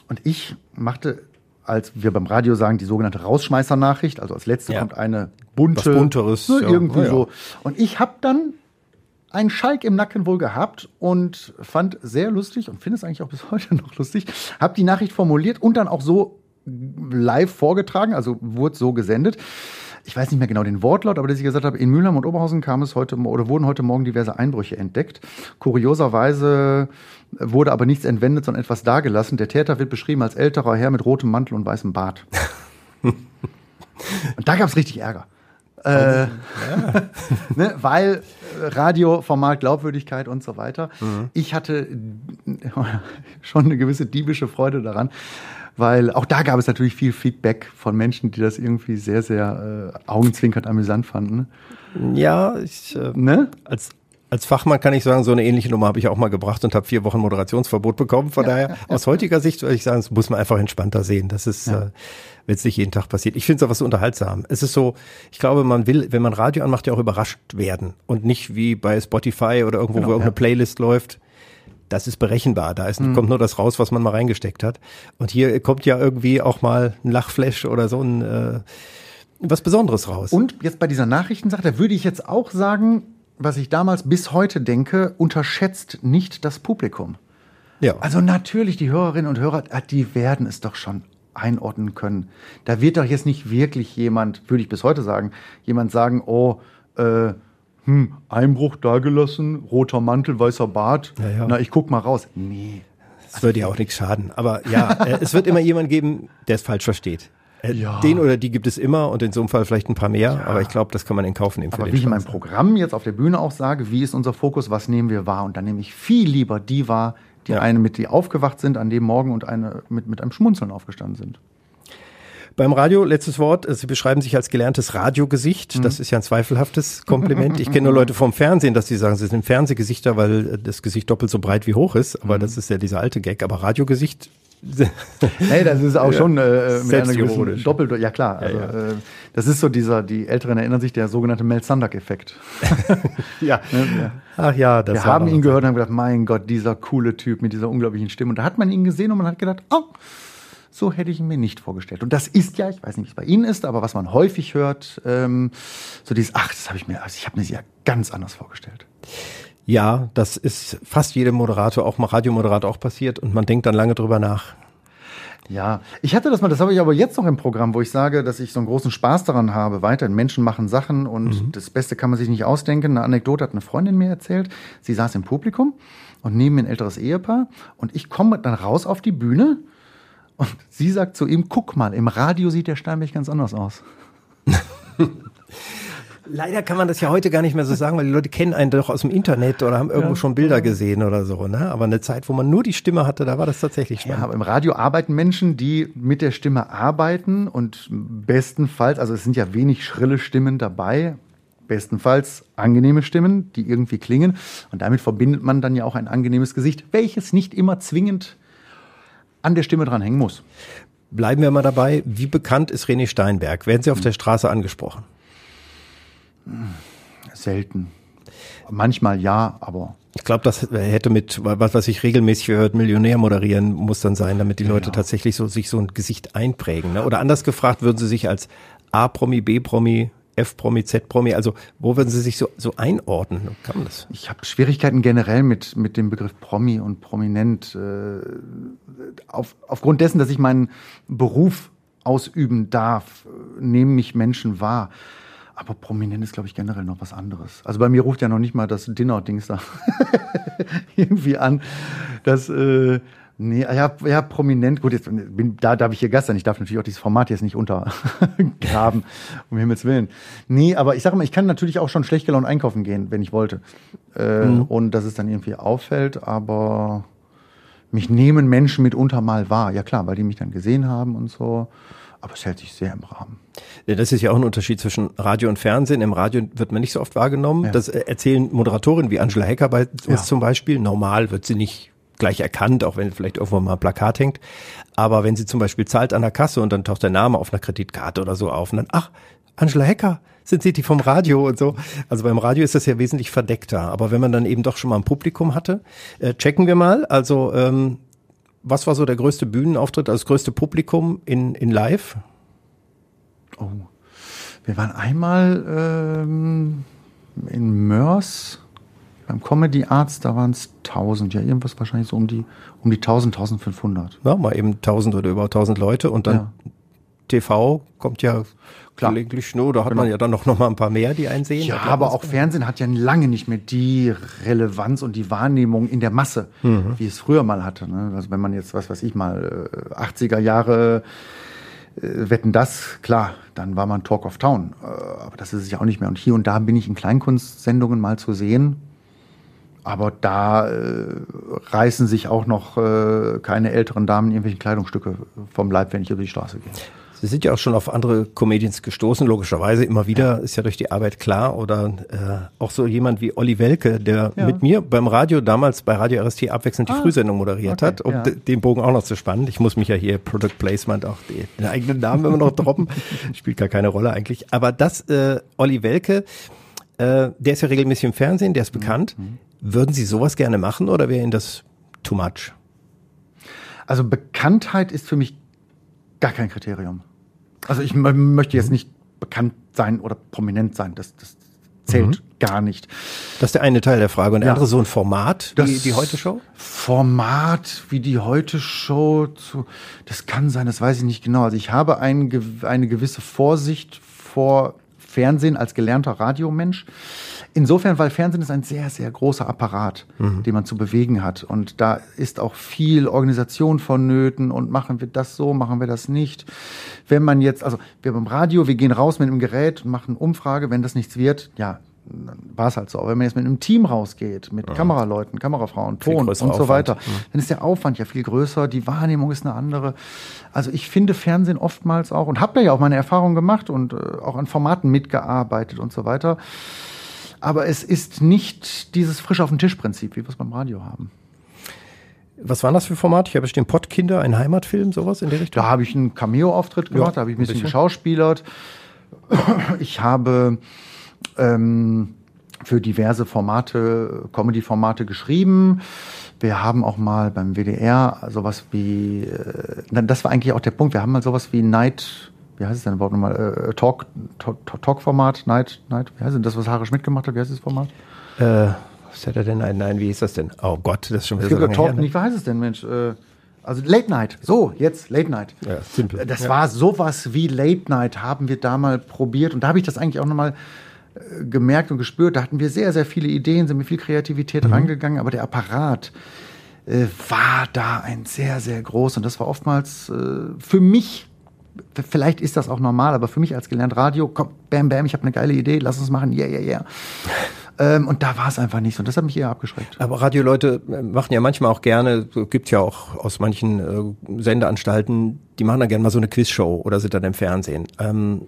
und ich machte, als wir beim Radio sagen, die sogenannte Rausschmeißernachricht. Also als letzte ja. kommt eine bunte, Was bunteres, ne, irgendwie ja. so. Und ich habe dann einen Schalk im Nacken wohl gehabt und fand sehr lustig und finde es eigentlich auch bis heute noch lustig. Habe die Nachricht formuliert und dann auch so live vorgetragen, also wurde so gesendet. Ich weiß nicht mehr genau den Wortlaut, aber dass ich gesagt habe, in Mülheim und Oberhausen kam es heute oder wurden heute Morgen diverse Einbrüche entdeckt. Kurioserweise wurde aber nichts entwendet, sondern etwas dagelassen. Der Täter wird beschrieben als älterer Herr mit rotem Mantel und weißem Bart. und da gab es richtig Ärger. Äh, ja. ne, weil Radioformat, Glaubwürdigkeit und so weiter. Mhm. Ich hatte schon eine gewisse diebische Freude daran, weil auch da gab es natürlich viel Feedback von Menschen, die das irgendwie sehr, sehr äh, augenzwinkernd amüsant fanden. Ja, ich, äh, ne? als, als Fachmann kann ich sagen, so eine ähnliche Nummer habe ich auch mal gebracht und habe vier Wochen Moderationsverbot bekommen. Von ja, daher, ja, aus heutiger Sicht würde ich sagen, das muss man einfach entspannter sehen. Das ist, ja. äh, wenn es nicht jeden Tag passiert. Ich finde es aber so unterhaltsam. Es ist so, ich glaube, man will, wenn man Radio anmacht, ja auch überrascht werden und nicht wie bei Spotify oder irgendwo, genau, wo irgendeine Playlist läuft das ist berechenbar. Da ist, mhm. kommt nur das raus, was man mal reingesteckt hat. Und hier kommt ja irgendwie auch mal ein Lachflash oder so ein äh, was Besonderes raus. Und jetzt bei dieser Nachrichtensache, da würde ich jetzt auch sagen, was ich damals bis heute denke, unterschätzt nicht das Publikum. Ja. Also natürlich, die Hörerinnen und Hörer, ah, die werden es doch schon einordnen können. Da wird doch jetzt nicht wirklich jemand, würde ich bis heute sagen, jemand sagen, oh, äh, hm, Einbruch dagelassen, roter Mantel, weißer Bart, ja, ja. na, ich guck mal raus. Nee. Das würde ja auch nichts schaden. Aber ja, äh, es wird immer jemand geben, der es falsch versteht. Äh, ja. Den oder die gibt es immer und in so einem Fall vielleicht ein paar mehr, ja. aber ich glaube, das kann man in Kauf nehmen. aber wie ich in meinem Programm jetzt auf der Bühne auch sage, wie ist unser Fokus, was nehmen wir wahr? Und dann nehme ich viel lieber die wahr, die ja. eine mit die aufgewacht sind an dem Morgen und eine mit, mit einem Schmunzeln aufgestanden sind. Beim Radio, letztes Wort, Sie beschreiben sich als gelerntes Radiogesicht. Mhm. Das ist ja ein zweifelhaftes Kompliment. Ich kenne nur Leute vom Fernsehen, dass die sagen, sie sind Fernsehgesichter, weil das Gesicht doppelt so breit wie hoch ist. Aber mhm. das ist ja dieser alte Gag. Aber Radiogesicht hey, das ist auch ja. schon äh, mit einer gewissen Doppel, ja klar. Also, ja, ja. Äh, das ist so dieser, die Älteren erinnern sich, der sogenannte Mel Sandak-Effekt. ja. Ne? Ach ja, das Wir haben ihn gehört und haben gedacht, mein Gott, dieser coole Typ mit dieser unglaublichen Stimme. Und da hat man ihn gesehen und man hat gedacht, oh, so hätte ich ihn mir nicht vorgestellt. Und das ist ja, ich weiß nicht, wie es bei Ihnen ist, aber was man häufig hört, ähm, so dieses, ach, das habe ich mir, also ich habe mir sie ja ganz anders vorgestellt. Ja, das ist fast jedem Moderator, auch mal Radiomoderator auch passiert und man denkt dann lange drüber nach. Ja, ich hatte das mal, das habe ich aber jetzt noch im Programm, wo ich sage, dass ich so einen großen Spaß daran habe. Weiterhin Menschen machen Sachen und mhm. das Beste kann man sich nicht ausdenken. Eine Anekdote hat eine Freundin mir erzählt. Sie saß im Publikum und neben mir ein älteres Ehepaar und ich komme dann raus auf die Bühne und sie sagt zu ihm, guck mal, im Radio sieht der Steinberg ganz anders aus. Leider kann man das ja heute gar nicht mehr so sagen, weil die Leute kennen einen doch aus dem Internet oder haben irgendwo ja. schon Bilder gesehen oder so. Ne? Aber eine Zeit, wo man nur die Stimme hatte, da war das tatsächlich spannend. Ja, aber im Radio arbeiten Menschen, die mit der Stimme arbeiten und bestenfalls, also es sind ja wenig schrille Stimmen dabei, bestenfalls angenehme Stimmen, die irgendwie klingen. Und damit verbindet man dann ja auch ein angenehmes Gesicht, welches nicht immer zwingend an der Stimme dran hängen muss. Bleiben wir mal dabei. Wie bekannt ist René Steinberg? Werden Sie auf der Straße angesprochen? Selten. Manchmal ja, aber. Ich glaube, das hätte mit, was, was ich regelmäßig gehört, Millionär moderieren muss dann sein, damit die Leute ja. tatsächlich so, sich so ein Gesicht einprägen. Ne? Oder anders gefragt, würden sie sich als A-Promi, B-Promi, F-Promi, Z-Promi, also wo würden Sie sich so, so einordnen? Kann man das? Ich habe Schwierigkeiten generell mit, mit dem Begriff Promi und Prominent. Äh, auf, aufgrund dessen, dass ich meinen Beruf ausüben darf, nehmen mich Menschen wahr. Aber prominent ist, glaube ich, generell noch was anderes. Also bei mir ruft ja noch nicht mal das Dinner-Dings da irgendwie an. Das, äh, nee, ja, ja, prominent. Gut, jetzt bin, da darf ich hier Gast sein. Ich darf natürlich auch dieses Format jetzt nicht untergraben, um Himmels Willen. Nee, aber ich sage mal, ich kann natürlich auch schon schlecht gelaunt einkaufen gehen, wenn ich wollte. Äh, mhm. Und dass es dann irgendwie auffällt, aber mich nehmen Menschen mitunter mal wahr. Ja klar, weil die mich dann gesehen haben und so aber es hält sich sehr im Rahmen. Das ist ja auch ein Unterschied zwischen Radio und Fernsehen. Im Radio wird man nicht so oft wahrgenommen. Ja. Das erzählen Moderatorinnen wie Angela Hecker bei uns ja. zum Beispiel. Normal wird sie nicht gleich erkannt, auch wenn vielleicht irgendwo mal ein Plakat hängt. Aber wenn sie zum Beispiel zahlt an der Kasse und dann taucht der Name auf einer Kreditkarte oder so auf und dann, ach, Angela Hecker, sind Sie die vom Radio und so. Also beim Radio ist das ja wesentlich verdeckter. Aber wenn man dann eben doch schon mal ein Publikum hatte, äh, checken wir mal. Also ähm, was war so der größte Bühnenauftritt, also das größte Publikum in, in Live? Oh, wir waren einmal ähm, in Mörs beim Comedy Arts, da waren es 1000, ja, irgendwas wahrscheinlich so um die, um die 1000, 1500. Ja, mal eben 1000 oder über 1000 Leute und dann ja. TV kommt ja Klar. gelegentlich nur, da hat genau. man ja dann noch, noch mal ein paar mehr, die einsehen. Ja, aber auch Fernsehen hat ja lange nicht mehr die Relevanz und die Wahrnehmung in der Masse, mhm. wie es früher mal hatte. Ne? Also wenn man jetzt, was weiß ich mal, 80er äh, Jahre äh, wetten das, klar, dann war man Talk of Town. Äh, aber das ist es ja auch nicht mehr. Und hier und da bin ich in Kleinkunstsendungen mal zu sehen. Aber da äh, reißen sich auch noch äh, keine älteren Damen irgendwelche Kleidungsstücke vom Leib, wenn ich über die Straße gehe. Sie sind ja auch schon auf andere Comedians gestoßen, logischerweise immer wieder, ist ja durch die Arbeit klar. Oder äh, auch so jemand wie Olli Welke, der ja. mit mir beim Radio damals bei Radio RST abwechselnd die ah, Frühsendung moderiert okay, hat, um ja. den Bogen auch noch zu spannen. Ich muss mich ja hier Product Placement auch die, den eigenen Namen immer noch droppen. Spielt gar keine Rolle eigentlich. Aber das, äh, Olli Welke, äh, der ist ja regelmäßig im Fernsehen, der ist mhm. bekannt. Mhm. Würden Sie sowas gerne machen oder wäre Ihnen das too much? Also Bekanntheit ist für mich gar kein Kriterium. Also ich möchte jetzt nicht bekannt sein oder prominent sein. Das, das zählt mhm. gar nicht. Das ist der eine Teil der Frage. Und der ja. andere so ein Format, das die Heute-Show? Format wie die Heute-Show, das kann sein, das weiß ich nicht genau. Also ich habe ein, eine gewisse Vorsicht vor Fernsehen als gelernter Radiomensch. Insofern, weil Fernsehen ist ein sehr, sehr großer Apparat, mhm. den man zu bewegen hat. Und da ist auch viel Organisation vonnöten und machen wir das so, machen wir das nicht. Wenn man jetzt, also wir beim Radio, wir gehen raus mit einem Gerät und machen Umfrage, wenn das nichts wird, ja, dann war es halt so. Aber wenn man jetzt mit einem Team rausgeht, mit ja. Kameraleuten, Kamerafrauen, Ton und so Aufwand. weiter, ja. dann ist der Aufwand ja viel größer, die Wahrnehmung ist eine andere. Also ich finde Fernsehen oftmals auch und habe da ja auch meine Erfahrungen gemacht und äh, auch an Formaten mitgearbeitet und so weiter aber es ist nicht dieses frisch auf den Tisch Prinzip, wie wir es beim Radio haben. Was waren das für Formate? Ich habe bestimmt Pottkinder, ein Heimatfilm, sowas in der Richtung? Da habe ich einen Cameo-Auftritt gemacht, ja, da habe ich ein bisschen, bisschen geschauspielert. Ich habe ähm, für diverse Formate, Comedy-Formate geschrieben. Wir haben auch mal beim WDR sowas wie, äh, das war eigentlich auch der Punkt, wir haben mal sowas wie Night wie heißt es denn überhaupt nochmal? Äh, Talk, Talk-Format, Night, Night, wie heißt denn das, was Harre Schmidt gemacht hat? Wie heißt das Format? Äh, was hat er denn? Nein, nein, wie ist das denn? Oh Gott, das ist schon wieder so Talk, her, ne? nicht, wie heißt es denn, Mensch? Äh, also Late Night, so, jetzt Late Night. Ja, simpel. Das ja. war sowas wie Late Night, haben wir da mal probiert. Und da habe ich das eigentlich auch nochmal äh, gemerkt und gespürt. Da hatten wir sehr, sehr viele Ideen, sind mit viel Kreativität mhm. rangegangen, aber der Apparat äh, war da ein sehr, sehr groß. Und das war oftmals äh, für mich vielleicht ist das auch normal, aber für mich als gelernt Radio, komm, bam, bam, ich habe eine geile Idee, lass uns machen, yeah, yeah, yeah. Ähm, und da war es einfach nicht so. Und das hat mich eher abgeschreckt. Aber Radioleute äh, machen ja manchmal auch gerne, gibt ja auch aus manchen äh, Sendeanstalten, die machen dann gerne mal so eine Quizshow oder sind dann im Fernsehen. Ähm,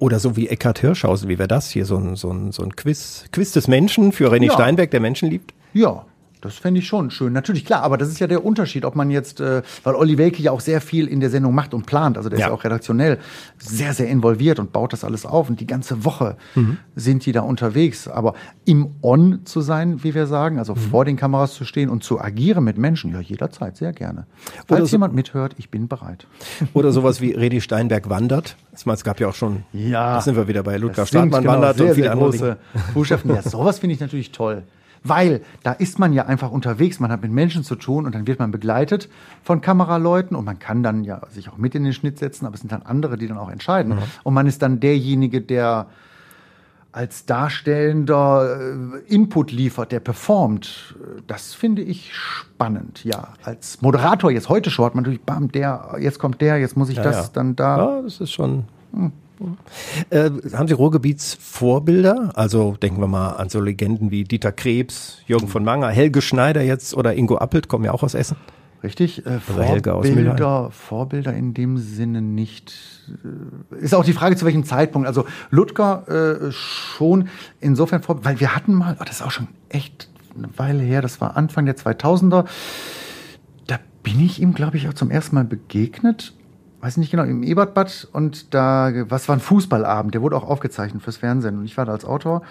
oder so wie Eckhard Hirschhausen, wie wäre das hier, so ein, so ein, so ein Quiz, Quiz des Menschen für René Ja. Steinberg, der Menschen liebt? Ja, das fände ich schon schön. Natürlich, klar, aber das ist ja der Unterschied, ob man jetzt, äh, weil Olli Welke ja auch sehr viel in der Sendung macht und plant, also der Ja. ist ja auch redaktionell sehr, sehr involviert und baut das alles auf und die ganze Woche sind die da unterwegs. Aber im On zu sein, wie wir sagen, also vor den Kameras zu stehen und zu agieren mit Menschen, ja, jederzeit, sehr gerne. Falls Oder so- jemand mithört, ich bin bereit. Oder sowas wie René Steinberg wandert. Ich meine, es gab ja auch schon, Ja. da sind wir wieder bei Ludger Startmann genau wandert sehr, und viele andere große Dinge. Botschaften. Ja, sowas finde ich natürlich toll. Weil da ist man ja einfach unterwegs, man hat mit Menschen zu tun und dann wird man begleitet von Kameraleuten und man kann dann ja sich auch mit in den Schnitt setzen, aber es sind dann andere, die dann auch entscheiden. Und man ist dann derjenige, der als Darstellender äh, Input liefert, der performt. Das finde ich spannend, ja. Als Moderator jetzt heute Show hat man natürlich, bam, der, jetzt kommt der, jetzt muss ich Ja, das ja. dann da. Ja, das ist schon. Äh, haben Sie Ruhrgebietsvorbilder? Also denken wir mal an so Legenden wie Dieter Krebs, Jürgen von Manger, Helge Schneider jetzt oder Ingo Appelt, kommen ja auch aus Essen. Richtig, äh, Vorbilder, Vorbilder in dem Sinne nicht. Äh, Ist auch die Frage, zu welchem Zeitpunkt. Also Ludger äh, schon insofern vor, weil wir hatten mal, oh, das ist auch schon echt eine Weile her, das war Anfang der 2000er, da bin ich ihm, glaube ich, auch zum ersten Mal begegnet. Weiß nicht genau, im Ebertbad und da, was war ein Fußballabend, der wurde auch aufgezeichnet fürs Fernsehen und ich war da als Autor.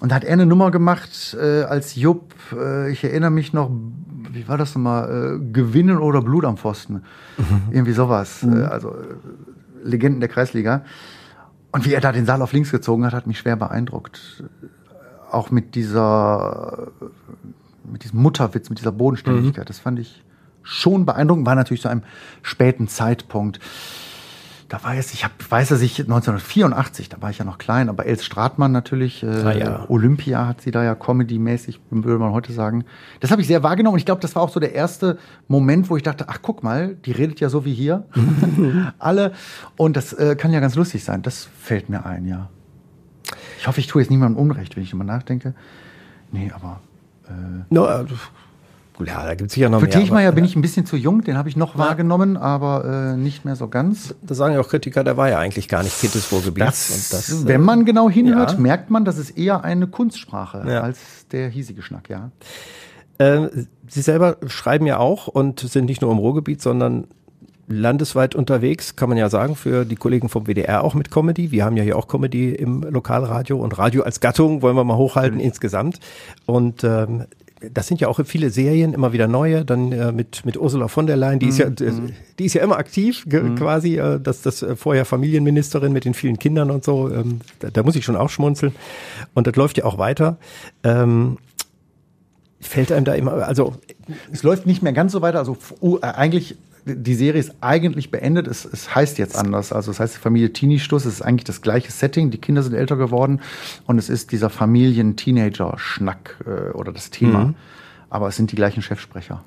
Und da hat er eine Nummer gemacht äh, als Jupp, äh, ich erinnere mich noch, wie war das nochmal, äh, Gewinnen oder Blut am Pfosten. Irgendwie sowas. Äh, also äh, Legenden der Kreisliga. Und wie er da den Saal auf links gezogen hat, hat mich schwer beeindruckt. Auch mit dieser, mit diesem Mutterwitz, mit dieser Bodenständigkeit. Das fand ich schon beeindruckend, war natürlich zu einem späten Zeitpunkt. Da war es, ich hab, weiß, dass ich 1984, da war ich ja noch klein, aber Els Stratmann natürlich, äh, Ah, ja. Olympia hat sie da ja Comedy-mäßig, würde man heute sagen. Das habe ich sehr wahrgenommen und ich glaube, das war auch so der erste Moment, wo ich dachte, ach guck mal, die redet ja so wie hier. Alle. Und das äh, kann ja ganz lustig sein. Das fällt mir ein, ja. Ich hoffe, ich tue jetzt niemandem Unrecht, wenn ich immer nachdenke. Nee, aber No, äh, ja, da gibt es sicher noch für mehr. Tegmeier aber, bin ich ein bisschen zu jung, den habe ich noch wahrgenommen, aber äh, nicht mehr so ganz. Da sagen ja auch Kritiker, der war ja eigentlich gar nicht des Ruhrgebiets. Das, das, wenn man genau hinhört, ja. merkt man, das ist eher eine Kunstsprache Ja. als der hiesige Schnack, ja. Äh, Sie selber schreiben ja auch und sind nicht nur im Ruhrgebiet, sondern landesweit unterwegs, kann man ja sagen, für die Kollegen vom WDR auch mit Comedy. Wir haben ja hier auch Comedy im Lokalradio und Radio als Gattung wollen wir mal hochhalten insgesamt. Und ähm, das sind ja auch viele Serien, immer wieder neue. Dann äh, mit mit Ursula von der Leyen, die ist ja äh, die ist ja immer aktiv ge- quasi. Äh, das das äh, vorher Familienministerin mit den vielen Kindern und so. Ähm, da, da muss ich schon auch schmunzeln. Und das läuft ja auch weiter. Ähm, fällt einem da immer, also Es läuft nicht mehr ganz so weiter. Also äh, eigentlich, die Serie ist eigentlich beendet. Es, es heißt jetzt anders. Also es heißt Familie Teenie-Stuss. Es ist eigentlich das gleiche Setting. Die Kinder sind älter geworden und es ist dieser Familien-Teenager-Schnack äh, oder das Thema. Mhm. Aber es sind die gleichen Chefsprecher.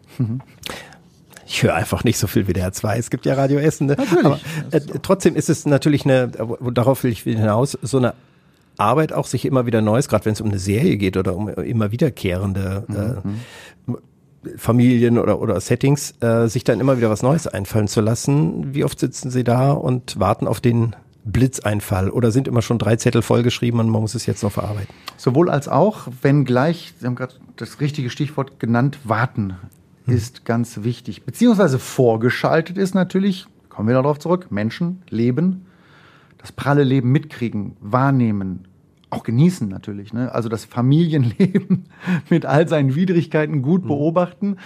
ich höre einfach nicht so viel wie der R2. Es gibt ja Radio Essen. Ne? Natürlich. Aber, äh, trotzdem ist es natürlich eine, darauf will ich hinaus, so eine Arbeit auch sich immer wieder Neues, gerade wenn es um eine Serie geht oder um immer wiederkehrende äh, Familien oder, oder Settings, äh, sich dann immer wieder was Neues einfallen zu lassen. Wie oft sitzen Sie da und warten auf den Blitzeinfall oder sind immer schon drei Zettel vollgeschrieben und man muss es jetzt noch verarbeiten? Sowohl als auch, wenn gleich, Sie haben gerade das richtige Stichwort genannt, warten ist ganz wichtig. Beziehungsweise vorgeschaltet ist natürlich, kommen wir darauf zurück, Menschen, Leben, das pralle Leben mitkriegen, wahrnehmen, auch genießen natürlich. Ne? Also das Familienleben mit all seinen Widrigkeiten gut beobachten,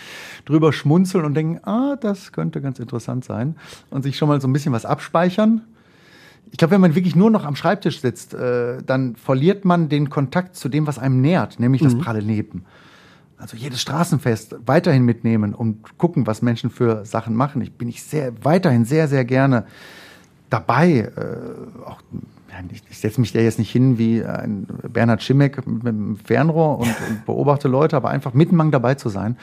drüber schmunzeln und denken, ah, das könnte ganz interessant sein. Und sich schon mal so ein bisschen was abspeichern. Ich glaube, wenn man wirklich nur noch am Schreibtisch sitzt, äh, dann verliert man den Kontakt zu dem, was einem nährt, nämlich das pralle Leben. Also jedes Straßenfest weiterhin mitnehmen und gucken, was Menschen für Sachen machen. Ich bin ich sehr weiterhin sehr sehr gerne dabei, äh, auch ich, ich setze mich da jetzt nicht hin wie ein Bernhard Schimmeck mit dem Fernrohr und, und beobachte Leute, aber einfach mittenmang dabei zu sein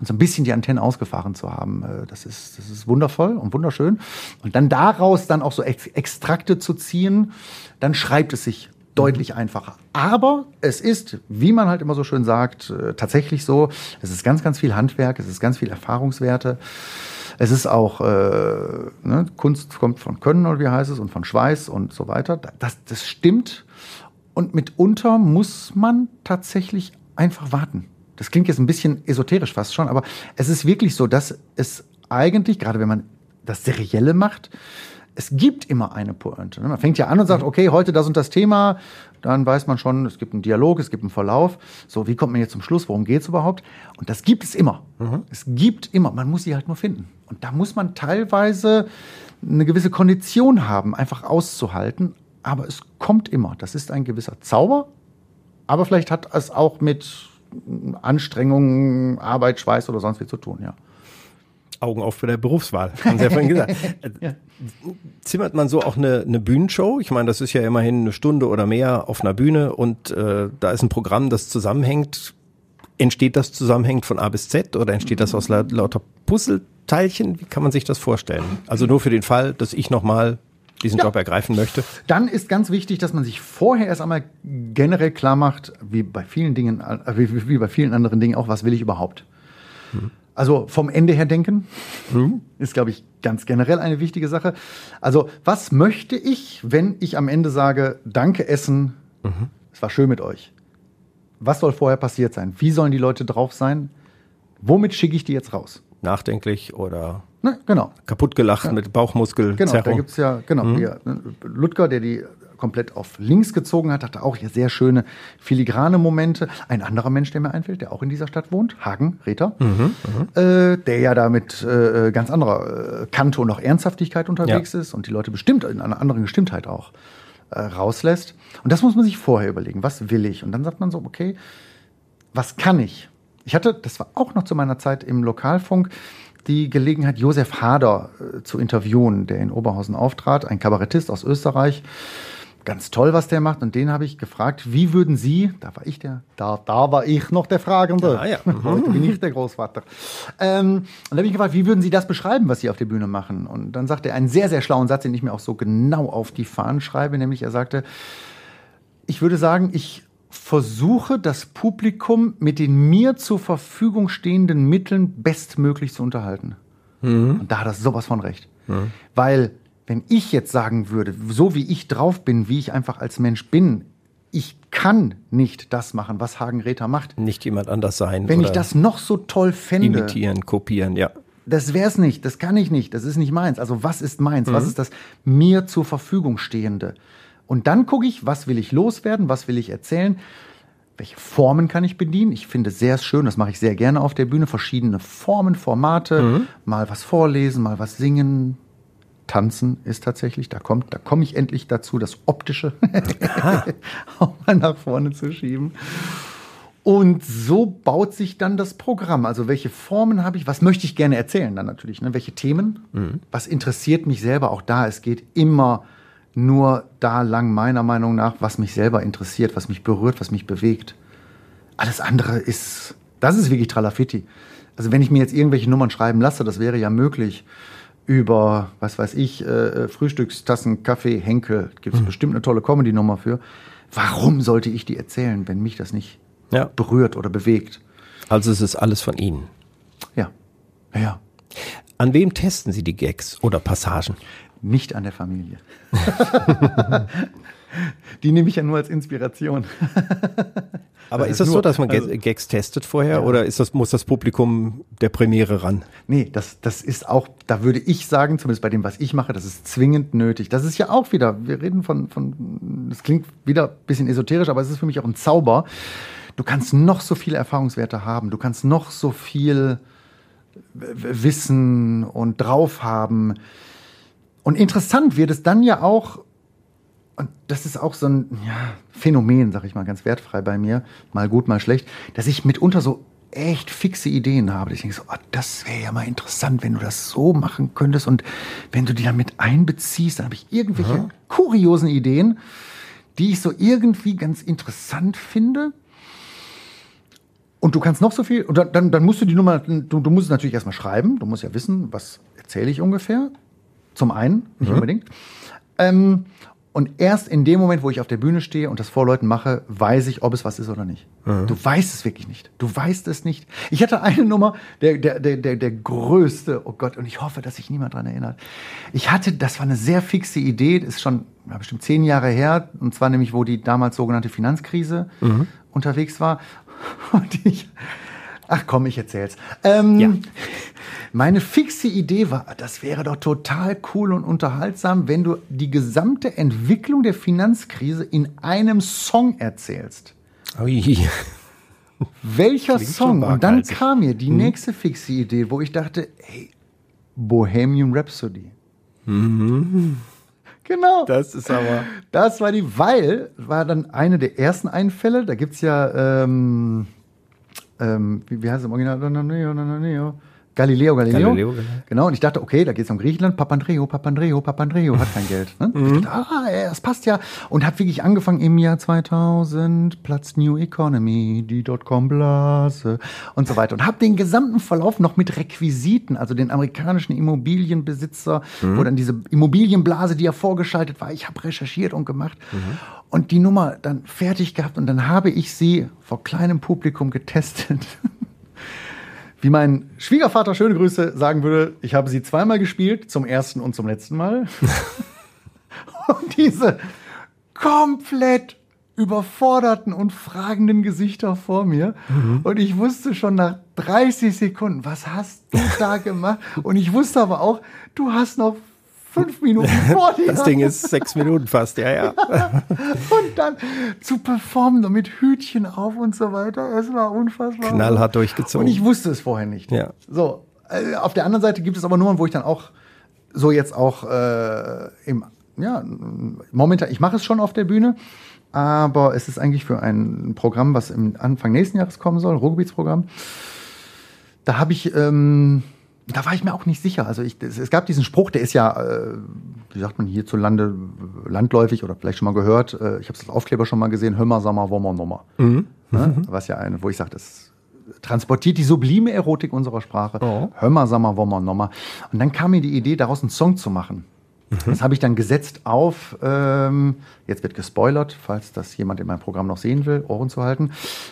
und so ein bisschen die Antennen ausgefahren zu haben, äh, das ist, das ist wundervoll und wunderschön. Und dann daraus dann auch so Extrakte zu ziehen, dann schreibt es sich deutlich einfacher. Aber es ist, wie man halt immer so schön sagt, äh, tatsächlich so, es ist ganz, ganz viel Handwerk, es ist ganz viel Erfahrungswerte. Es ist auch, äh, ne, Kunst kommt von Können oder wie heißt es und von Schweiß und so weiter. Das, das stimmt. Und mitunter muss man tatsächlich einfach warten. Das klingt jetzt ein bisschen esoterisch fast schon, aber es ist wirklich so, dass es eigentlich, gerade wenn man das Serielle macht, es gibt immer eine Pointe. Ne? Man fängt ja an und sagt, mhm. okay, heute das und das Thema, dann weiß man schon, es gibt einen Dialog, es gibt einen Verlauf. So, wie kommt man jetzt zum Schluss? Worum geht es überhaupt? Und das gibt es immer. Mhm. Es gibt immer. Man muss sie halt nur finden. Und da muss man teilweise eine gewisse Kondition haben, einfach auszuhalten. Aber es kommt immer. Das ist ein gewisser Zauber. Aber vielleicht hat es auch mit Anstrengungen, Arbeit, Schweiß oder sonst wie zu tun, ja. Augen auf für der Berufswahl, haben Sie ja vorhin gesagt. ja. Zimmert man so auch eine, eine Bühnenshow? Ich meine, das ist ja immerhin eine Stunde oder mehr auf einer Bühne und äh, da ist ein Programm, das zusammenhängt. Entsteht das zusammenhängend von A bis Z oder entsteht das aus lauter Puzzleteilchen? Wie kann man sich das vorstellen? Also nur für den Fall, dass ich nochmal diesen ja. Job ergreifen möchte? Dann ist ganz wichtig, dass man sich vorher erst einmal generell klar macht, wie bei vielen Dingen, äh, wie, bei vielen anderen Dingen auch, was will ich überhaupt? Hm. Also vom Ende her denken mhm. ist, glaube ich, ganz generell eine wichtige Sache. Also was möchte ich, wenn ich am Ende sage, danke Essen, mhm. es war schön mit euch. Was soll vorher passiert sein? Wie sollen die Leute drauf sein? Womit schicke ich die jetzt raus? Nachdenklich oder ne, genau. kaputt gelacht ja. mit Bauchmuskel. Genau, da gibt es ja, genau, mhm. hier, Ludger, der die komplett auf links gezogen hat, hatte auch hier sehr schöne filigrane Momente. Ein anderer Mensch, der mir einfällt, der auch in dieser Stadt wohnt, Hagen Reter, mhm, mhm. äh, der ja da mit äh, ganz anderer äh, Kante und auch Ernsthaftigkeit unterwegs ja. ist und die Leute bestimmt in einer anderen Gestimmtheit auch äh, rauslässt. Und das muss man sich vorher überlegen, was will ich? Und dann sagt man so, okay, was kann ich? Ich hatte, das war auch noch zu meiner Zeit im Lokalfunk, die Gelegenheit, Josef Hader äh, zu interviewen, der in Oberhausen auftrat, ein Kabarettist aus Österreich, ganz toll, was der macht. Und den habe ich gefragt, wie würden Sie, da war ich der, da, da war ich noch der Fragende. Ah, ja. Heute bin ich der Großvater. Ähm, und da habe ich gefragt, wie würden Sie das beschreiben, was Sie auf der Bühne machen? Und dann sagte er einen sehr, sehr schlauen Satz, den ich mir auch so genau auf die Fahnen schreibe, nämlich er sagte, ich würde sagen, ich versuche das Publikum mit den mir zur Verfügung stehenden Mitteln bestmöglich zu unterhalten. Mhm. Und da hat er sowas von recht. Mhm. Weil wenn ich jetzt sagen würde, so wie ich drauf bin, wie ich einfach als Mensch bin, ich kann nicht das machen, was Hagen Räther macht. Nicht jemand anders sein. Wenn ich das noch so toll fände. Imitieren, kopieren, ja. Das wär's nicht, das kann ich nicht, das ist nicht meins. Also was ist meins? Mhm. Was ist das mir zur Verfügung stehende? Und dann gucke ich, was will ich loswerden, was will ich erzählen, welche Formen kann ich bedienen. Ich finde sehr schön, das mache ich sehr gerne auf der Bühne, verschiedene Formen, Formate, mhm. mal was vorlesen, mal was singen, Tanzen ist tatsächlich, da kommt, da komme ich endlich dazu, das Optische auch mal nach vorne zu schieben. Und so baut sich dann das Programm. Also welche Formen habe ich? Was möchte ich gerne erzählen dann natürlich? Ne? Welche Themen? Mhm. Was interessiert mich selber? Auch da, es geht immer nur da lang, meiner Meinung nach, was mich selber interessiert, was mich berührt, was mich bewegt. Alles andere ist, das ist wirklich Tralafitti. Also wenn ich mir jetzt irgendwelche Nummern schreiben lasse, das wäre ja möglich über, was weiß ich, äh, äh, Frühstückstassen, Kaffee, Henkel. Gibt es mhm. bestimmt eine tolle Comedy-Nummer für. Warum sollte ich die erzählen, wenn mich das nicht ja. berührt oder bewegt? Also es ist alles von Ihnen. Ja. Ja. An wem testen Sie die Gags oder Passagen? Nicht an der Familie. die nehme ich ja nur als Inspiration. Aber das ist es so, dass man also, Gags testet vorher ja. oder ist das, muss das Publikum der Premiere ran? Nee, das, das ist auch, da würde ich sagen, zumindest bei dem, was ich mache, das ist zwingend nötig. Das ist ja auch wieder, wir reden von, von das klingt wieder ein bisschen esoterisch, aber es ist für mich auch ein Zauber. Du kannst noch so viele Erfahrungswerte haben, du kannst noch so viel Wissen und drauf haben. Und interessant wird es dann ja auch, und das ist auch so ein ja, Phänomen, sag ich mal, ganz wertfrei bei mir, mal gut, mal schlecht, dass ich mitunter so echt fixe Ideen habe. Ich denke so, oh, das wäre ja mal interessant, wenn du das so machen könntest und wenn du die dann mit einbeziehst, dann habe ich irgendwelche Aha. kuriosen Ideen, die ich so irgendwie ganz interessant finde. Und du kannst noch so viel, und dann, dann, dann musst du die Nummer, du, du musst es natürlich erstmal schreiben, du musst ja wissen, was erzähle ich ungefähr. Zum einen, nicht mhm. unbedingt. Ähm, und erst in dem Moment, wo ich auf der Bühne stehe und das vor Leuten mache, weiß ich, ob es was ist oder nicht. Mhm. Du weißt es wirklich nicht. Du weißt es nicht. Ich hatte eine Nummer, der, der, der, der, der größte, oh Gott, und ich hoffe, dass sich niemand daran erinnert. Ich hatte, das war eine sehr fixe Idee, das ist schon ja, bestimmt zehn Jahre her, und zwar nämlich, wo die damals sogenannte Finanzkrise mhm. unterwegs war. Und ich, ach komm, ich erzähl's. Ähm, ja. Meine fixe Idee war, das wäre doch total cool und unterhaltsam, wenn du die gesamte Entwicklung der Finanzkrise in einem Song erzählst. Ui. Welcher Klingt Song? Und dann kam mir die mhm. nächste fixe Idee, wo ich dachte, ey, Bohemian Rhapsody. Mhm. Genau. Das ist aber. Das war die, weil, war dann eine der ersten Einfälle. Da gibt es ja, ähm, ähm, wie, wie heißt es im Original? Galileo, Galileo. Galileo genau. genau. Und ich dachte, okay, da geht es um Griechenland. Papandreou, Papandreou, Papandreou hat kein Geld. Ne? Mhm. Dachte, ah, das passt ja. Und habe wirklich angefangen im Jahr 2000, Platz New Economy, die Dotcom-Blase und so weiter. Und habe den gesamten Verlauf noch mit Requisiten, also den amerikanischen Immobilienbesitzer, mhm. wo dann diese Immobilienblase, die ja vorgeschaltet war, ich habe recherchiert und gemacht. Mhm. Und die Nummer dann fertig gehabt und dann habe ich sie vor kleinem Publikum getestet. Wie mein Schwiegervater, schöne Grüße, sagen würde, ich habe sie zweimal gespielt, zum ersten und zum letzten Mal. und diese komplett überforderten und fragenden Gesichter vor mir. Mhm. Und ich wusste schon nach 30 Sekunden, was hast du da gemacht? Und ich wusste aber auch, du hast noch fünf Minuten vor dir. Das Ding ist sechs Minuten fast, ja, ja. und dann zu performen mit Hütchen auf und so weiter. Es war unfassbar. Knallhart durchgezogen. Und ich wusste es vorher nicht. Ja. So, äh, auf der anderen Seite gibt es aber Nummern, wo ich dann auch so jetzt auch äh, im, ja, momentan, ich mache es schon auf der Bühne, aber es ist eigentlich für ein Programm, was im Anfang nächsten Jahres kommen soll, Ruhrgebietsprogramm. Da habe ich ähm, da war ich mir auch nicht sicher. Also ich, es gab diesen Spruch, der ist ja, äh, wie sagt man hierzulande, landläufig oder vielleicht schon mal gehört. Äh, ich habe das Aufkleber schon mal gesehen, Hömmer, Sommer, Wommer, Nummer. Mhm. Ne? Mhm. Was ja eine, wo ich sage, das transportiert die sublime Erotik unserer Sprache. Oh. Hömmer, Sommer, Wommer, Nummer. Und dann kam mir die Idee, daraus einen Song zu machen. Mhm. Das habe ich dann gesetzt auf, ähm, jetzt wird gespoilert, falls das jemand in meinem Programm noch sehen will, Ohren zu halten,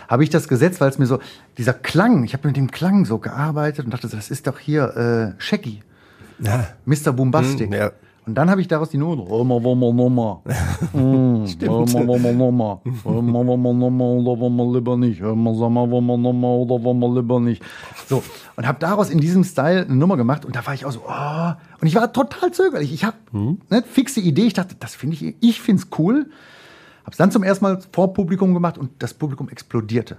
habe ich das gesetzt, weil es mir so, dieser Klang, ich habe mit dem Klang so gearbeitet und dachte, das ist doch hier äh, Shaggy. Ja. Mr. Bombastic. Mhm, ja. Und dann habe ich daraus die. Nummer, Nummer, Nummer. Stimmt. Nummer, Nummer, Nummer. lieber nicht. Nummer oder Nummer lieber nicht. So. Und habe daraus in diesem Style eine Nummer gemacht. Und da war ich auch so, oh. Und ich war total zögerlich. Ich habe mhm. ne, fixe Idee. Ich dachte, das finde ich, ich finde es cool. Habe es dann zum ersten Mal vor Publikum gemacht und das Publikum explodierte.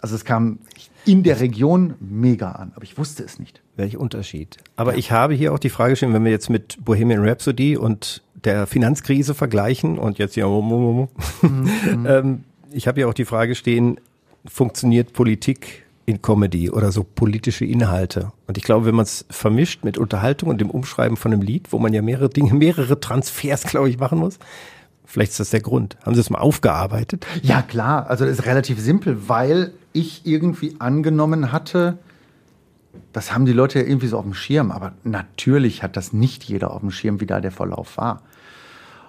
Also es kam in der Region mega an, aber ich wusste es nicht. Welcher Unterschied? Aber ja. ich habe hier auch die Frage stehen, wenn wir jetzt mit Bohemian Rhapsody und der Finanzkrise vergleichen und jetzt hier, mhm. ähm, ich habe hier auch die Frage stehen, funktioniert Politik in Comedy oder so politische Inhalte? Und ich glaube, wenn man es vermischt mit Unterhaltung und dem Umschreiben von einem Lied, wo man ja mehrere Dinge, mehrere Transfers, glaube ich, machen muss, Vielleicht ist das der Grund. Haben Sie es mal aufgearbeitet? Ja, klar. Also das ist relativ simpel, weil ich irgendwie angenommen hatte, das haben die Leute ja irgendwie so auf dem Schirm, aber natürlich hat das nicht jeder auf dem Schirm, wie da der Verlauf war.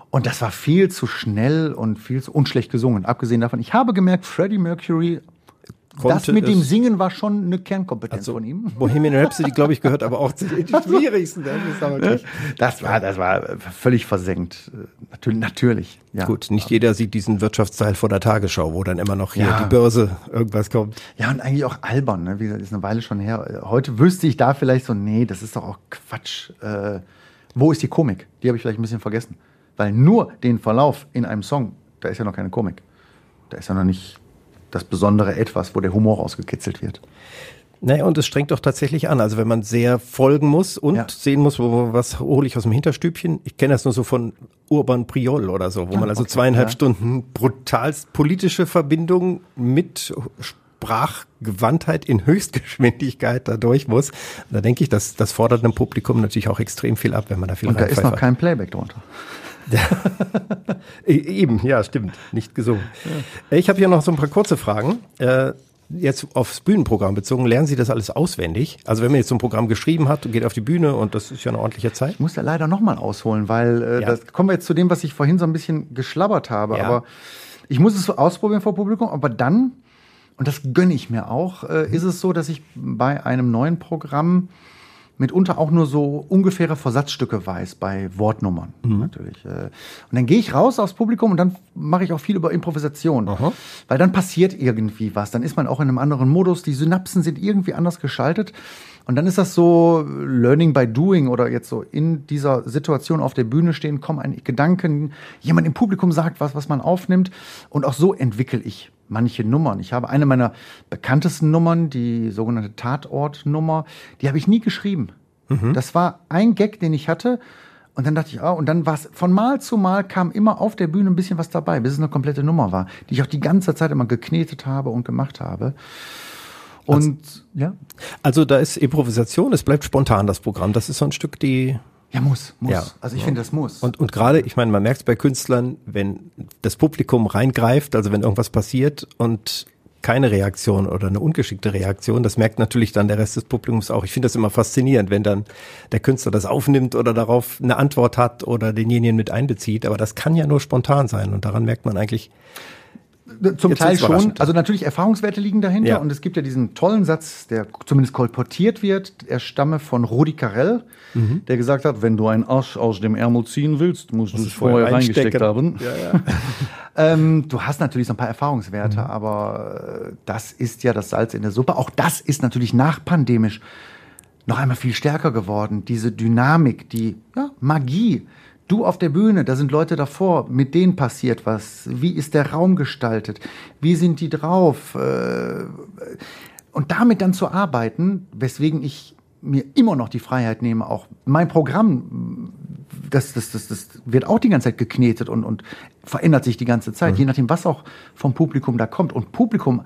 Und das war viel zu schnell und viel zu unschlecht gesungen. Abgesehen davon, ich habe gemerkt, Freddie Mercury das mit dem Singen war schon eine Kernkompetenz also, von ihm. Bohemian Rhapsody, glaube ich, gehört aber auch zu den schwierigsten. Das war, das war völlig versenkt. Natürlich, natürlich. Ja. Gut, nicht jeder sieht diesen Wirtschaftsteil vor der Tagesschau, wo dann immer noch hier ja. die Börse irgendwas kommt. Ja, und eigentlich auch albern. Ne? Wie gesagt, ist eine Weile schon her. Heute wüsste ich da vielleicht so, nee, das ist doch auch Quatsch. Äh, wo ist die Komik? Die habe ich vielleicht ein bisschen vergessen. Weil nur den Verlauf in einem Song, da ist ja noch keine Komik. Da ist ja noch nicht das besondere Etwas, wo der Humor ausgekitzelt wird. Naja, und es strengt doch tatsächlich an. Also wenn man sehr folgen muss und ja. sehen muss, wo, was hole ich aus dem Hinterstübchen. Ich kenne das nur so von Urban Priol oder so, wo man also okay, zweieinhalb ja. Stunden brutalst politische Verbindung mit Sprachgewandtheit in Höchstgeschwindigkeit da durch muss. Da denke ich, dass das fordert einem Publikum natürlich auch extrem viel ab, wenn man da viel Und da ist noch kein Playback drunter. E-, eben, ja, stimmt. Nicht gesungen. Ja. Ich habe hier noch so ein paar kurze Fragen. Äh, jetzt aufs Bühnenprogramm bezogen, lernen Sie das alles auswendig? Also wenn man jetzt so ein Programm geschrieben hat und geht auf die Bühne und das ist ja eine ordentliche Zeit. Ich muss da leider nochmal ausholen, weil äh, ja. das kommen wir jetzt zu dem, was ich vorhin so ein bisschen geschlabbert habe. Ja. Aber ich muss es so ausprobieren vor Publikum, aber dann, und das gönne ich mir auch, äh, ist es so, dass ich bei einem neuen Programm mitunter auch nur so ungefähre Versatzstücke weiß bei Wortnummern mhm. natürlich. Äh. Und dann gehe ich raus aufs Publikum und dann mache ich auch viel über Improvisation, Aha. weil dann passiert irgendwie was. Dann ist man auch in einem anderen Modus. Die Synapsen sind irgendwie anders geschaltet. Und dann ist das so Learning by Doing oder jetzt so in dieser Situation auf der Bühne stehen, kommen ein Gedanken, jemand im Publikum sagt was, was man aufnimmt. Und auch so entwickle ich manche Nummern. Ich habe eine meiner bekanntesten Nummern, die sogenannte Tatortnummer, die habe ich nie geschrieben. Mhm. Das war ein Gag, den ich hatte. Und dann dachte ich, oh, und dann war es von Mal zu Mal kam immer auf der Bühne ein bisschen was dabei, bis es eine komplette Nummer war, die ich auch die ganze Zeit immer geknetet habe und gemacht habe. Und also, ja. Also da ist Improvisation, es bleibt spontan das Programm. Das ist so ein Stück die ja, muss, muss. Ja. Also ich ja. finde, das muss. Und, und gerade, ich meine, man merkt es bei Künstlern, wenn das Publikum reingreift, also wenn irgendwas passiert und keine Reaktion oder eine ungeschickte Reaktion, das merkt natürlich dann der Rest des Publikums auch. Ich finde das immer faszinierend, wenn dann der Künstler das aufnimmt oder darauf eine Antwort hat oder denjenigen mit einbezieht. Aber das kann ja nur spontan sein und daran merkt man eigentlich, zum Jetzt Teil schon. Also natürlich Erfahrungswerte liegen dahinter ja. und es gibt ja diesen tollen Satz, der zumindest kolportiert wird. Er stamme von Rudi Carell, mhm. der gesagt hat, wenn du einen Arsch aus dem Ärmel ziehen willst, musst du es vorher reingesteckt haben. Ja, ja. ähm, du hast natürlich so ein paar Erfahrungswerte, mhm. aber äh, das ist ja das Salz in der Suppe. Auch das ist natürlich nachpandemisch noch einmal viel stärker geworden. Diese Dynamik, die Magie, Du auf der Bühne, da sind Leute davor, mit denen passiert was. Wie ist der Raum gestaltet? Wie sind die drauf? Äh, und damit dann zu arbeiten, weswegen ich mir immer noch die Freiheit nehme, auch mein Programm, das, das, das, das wird auch die ganze Zeit geknetet und, und verändert sich die ganze Zeit, mhm. je nachdem, was auch vom Publikum da kommt. Und Publikum,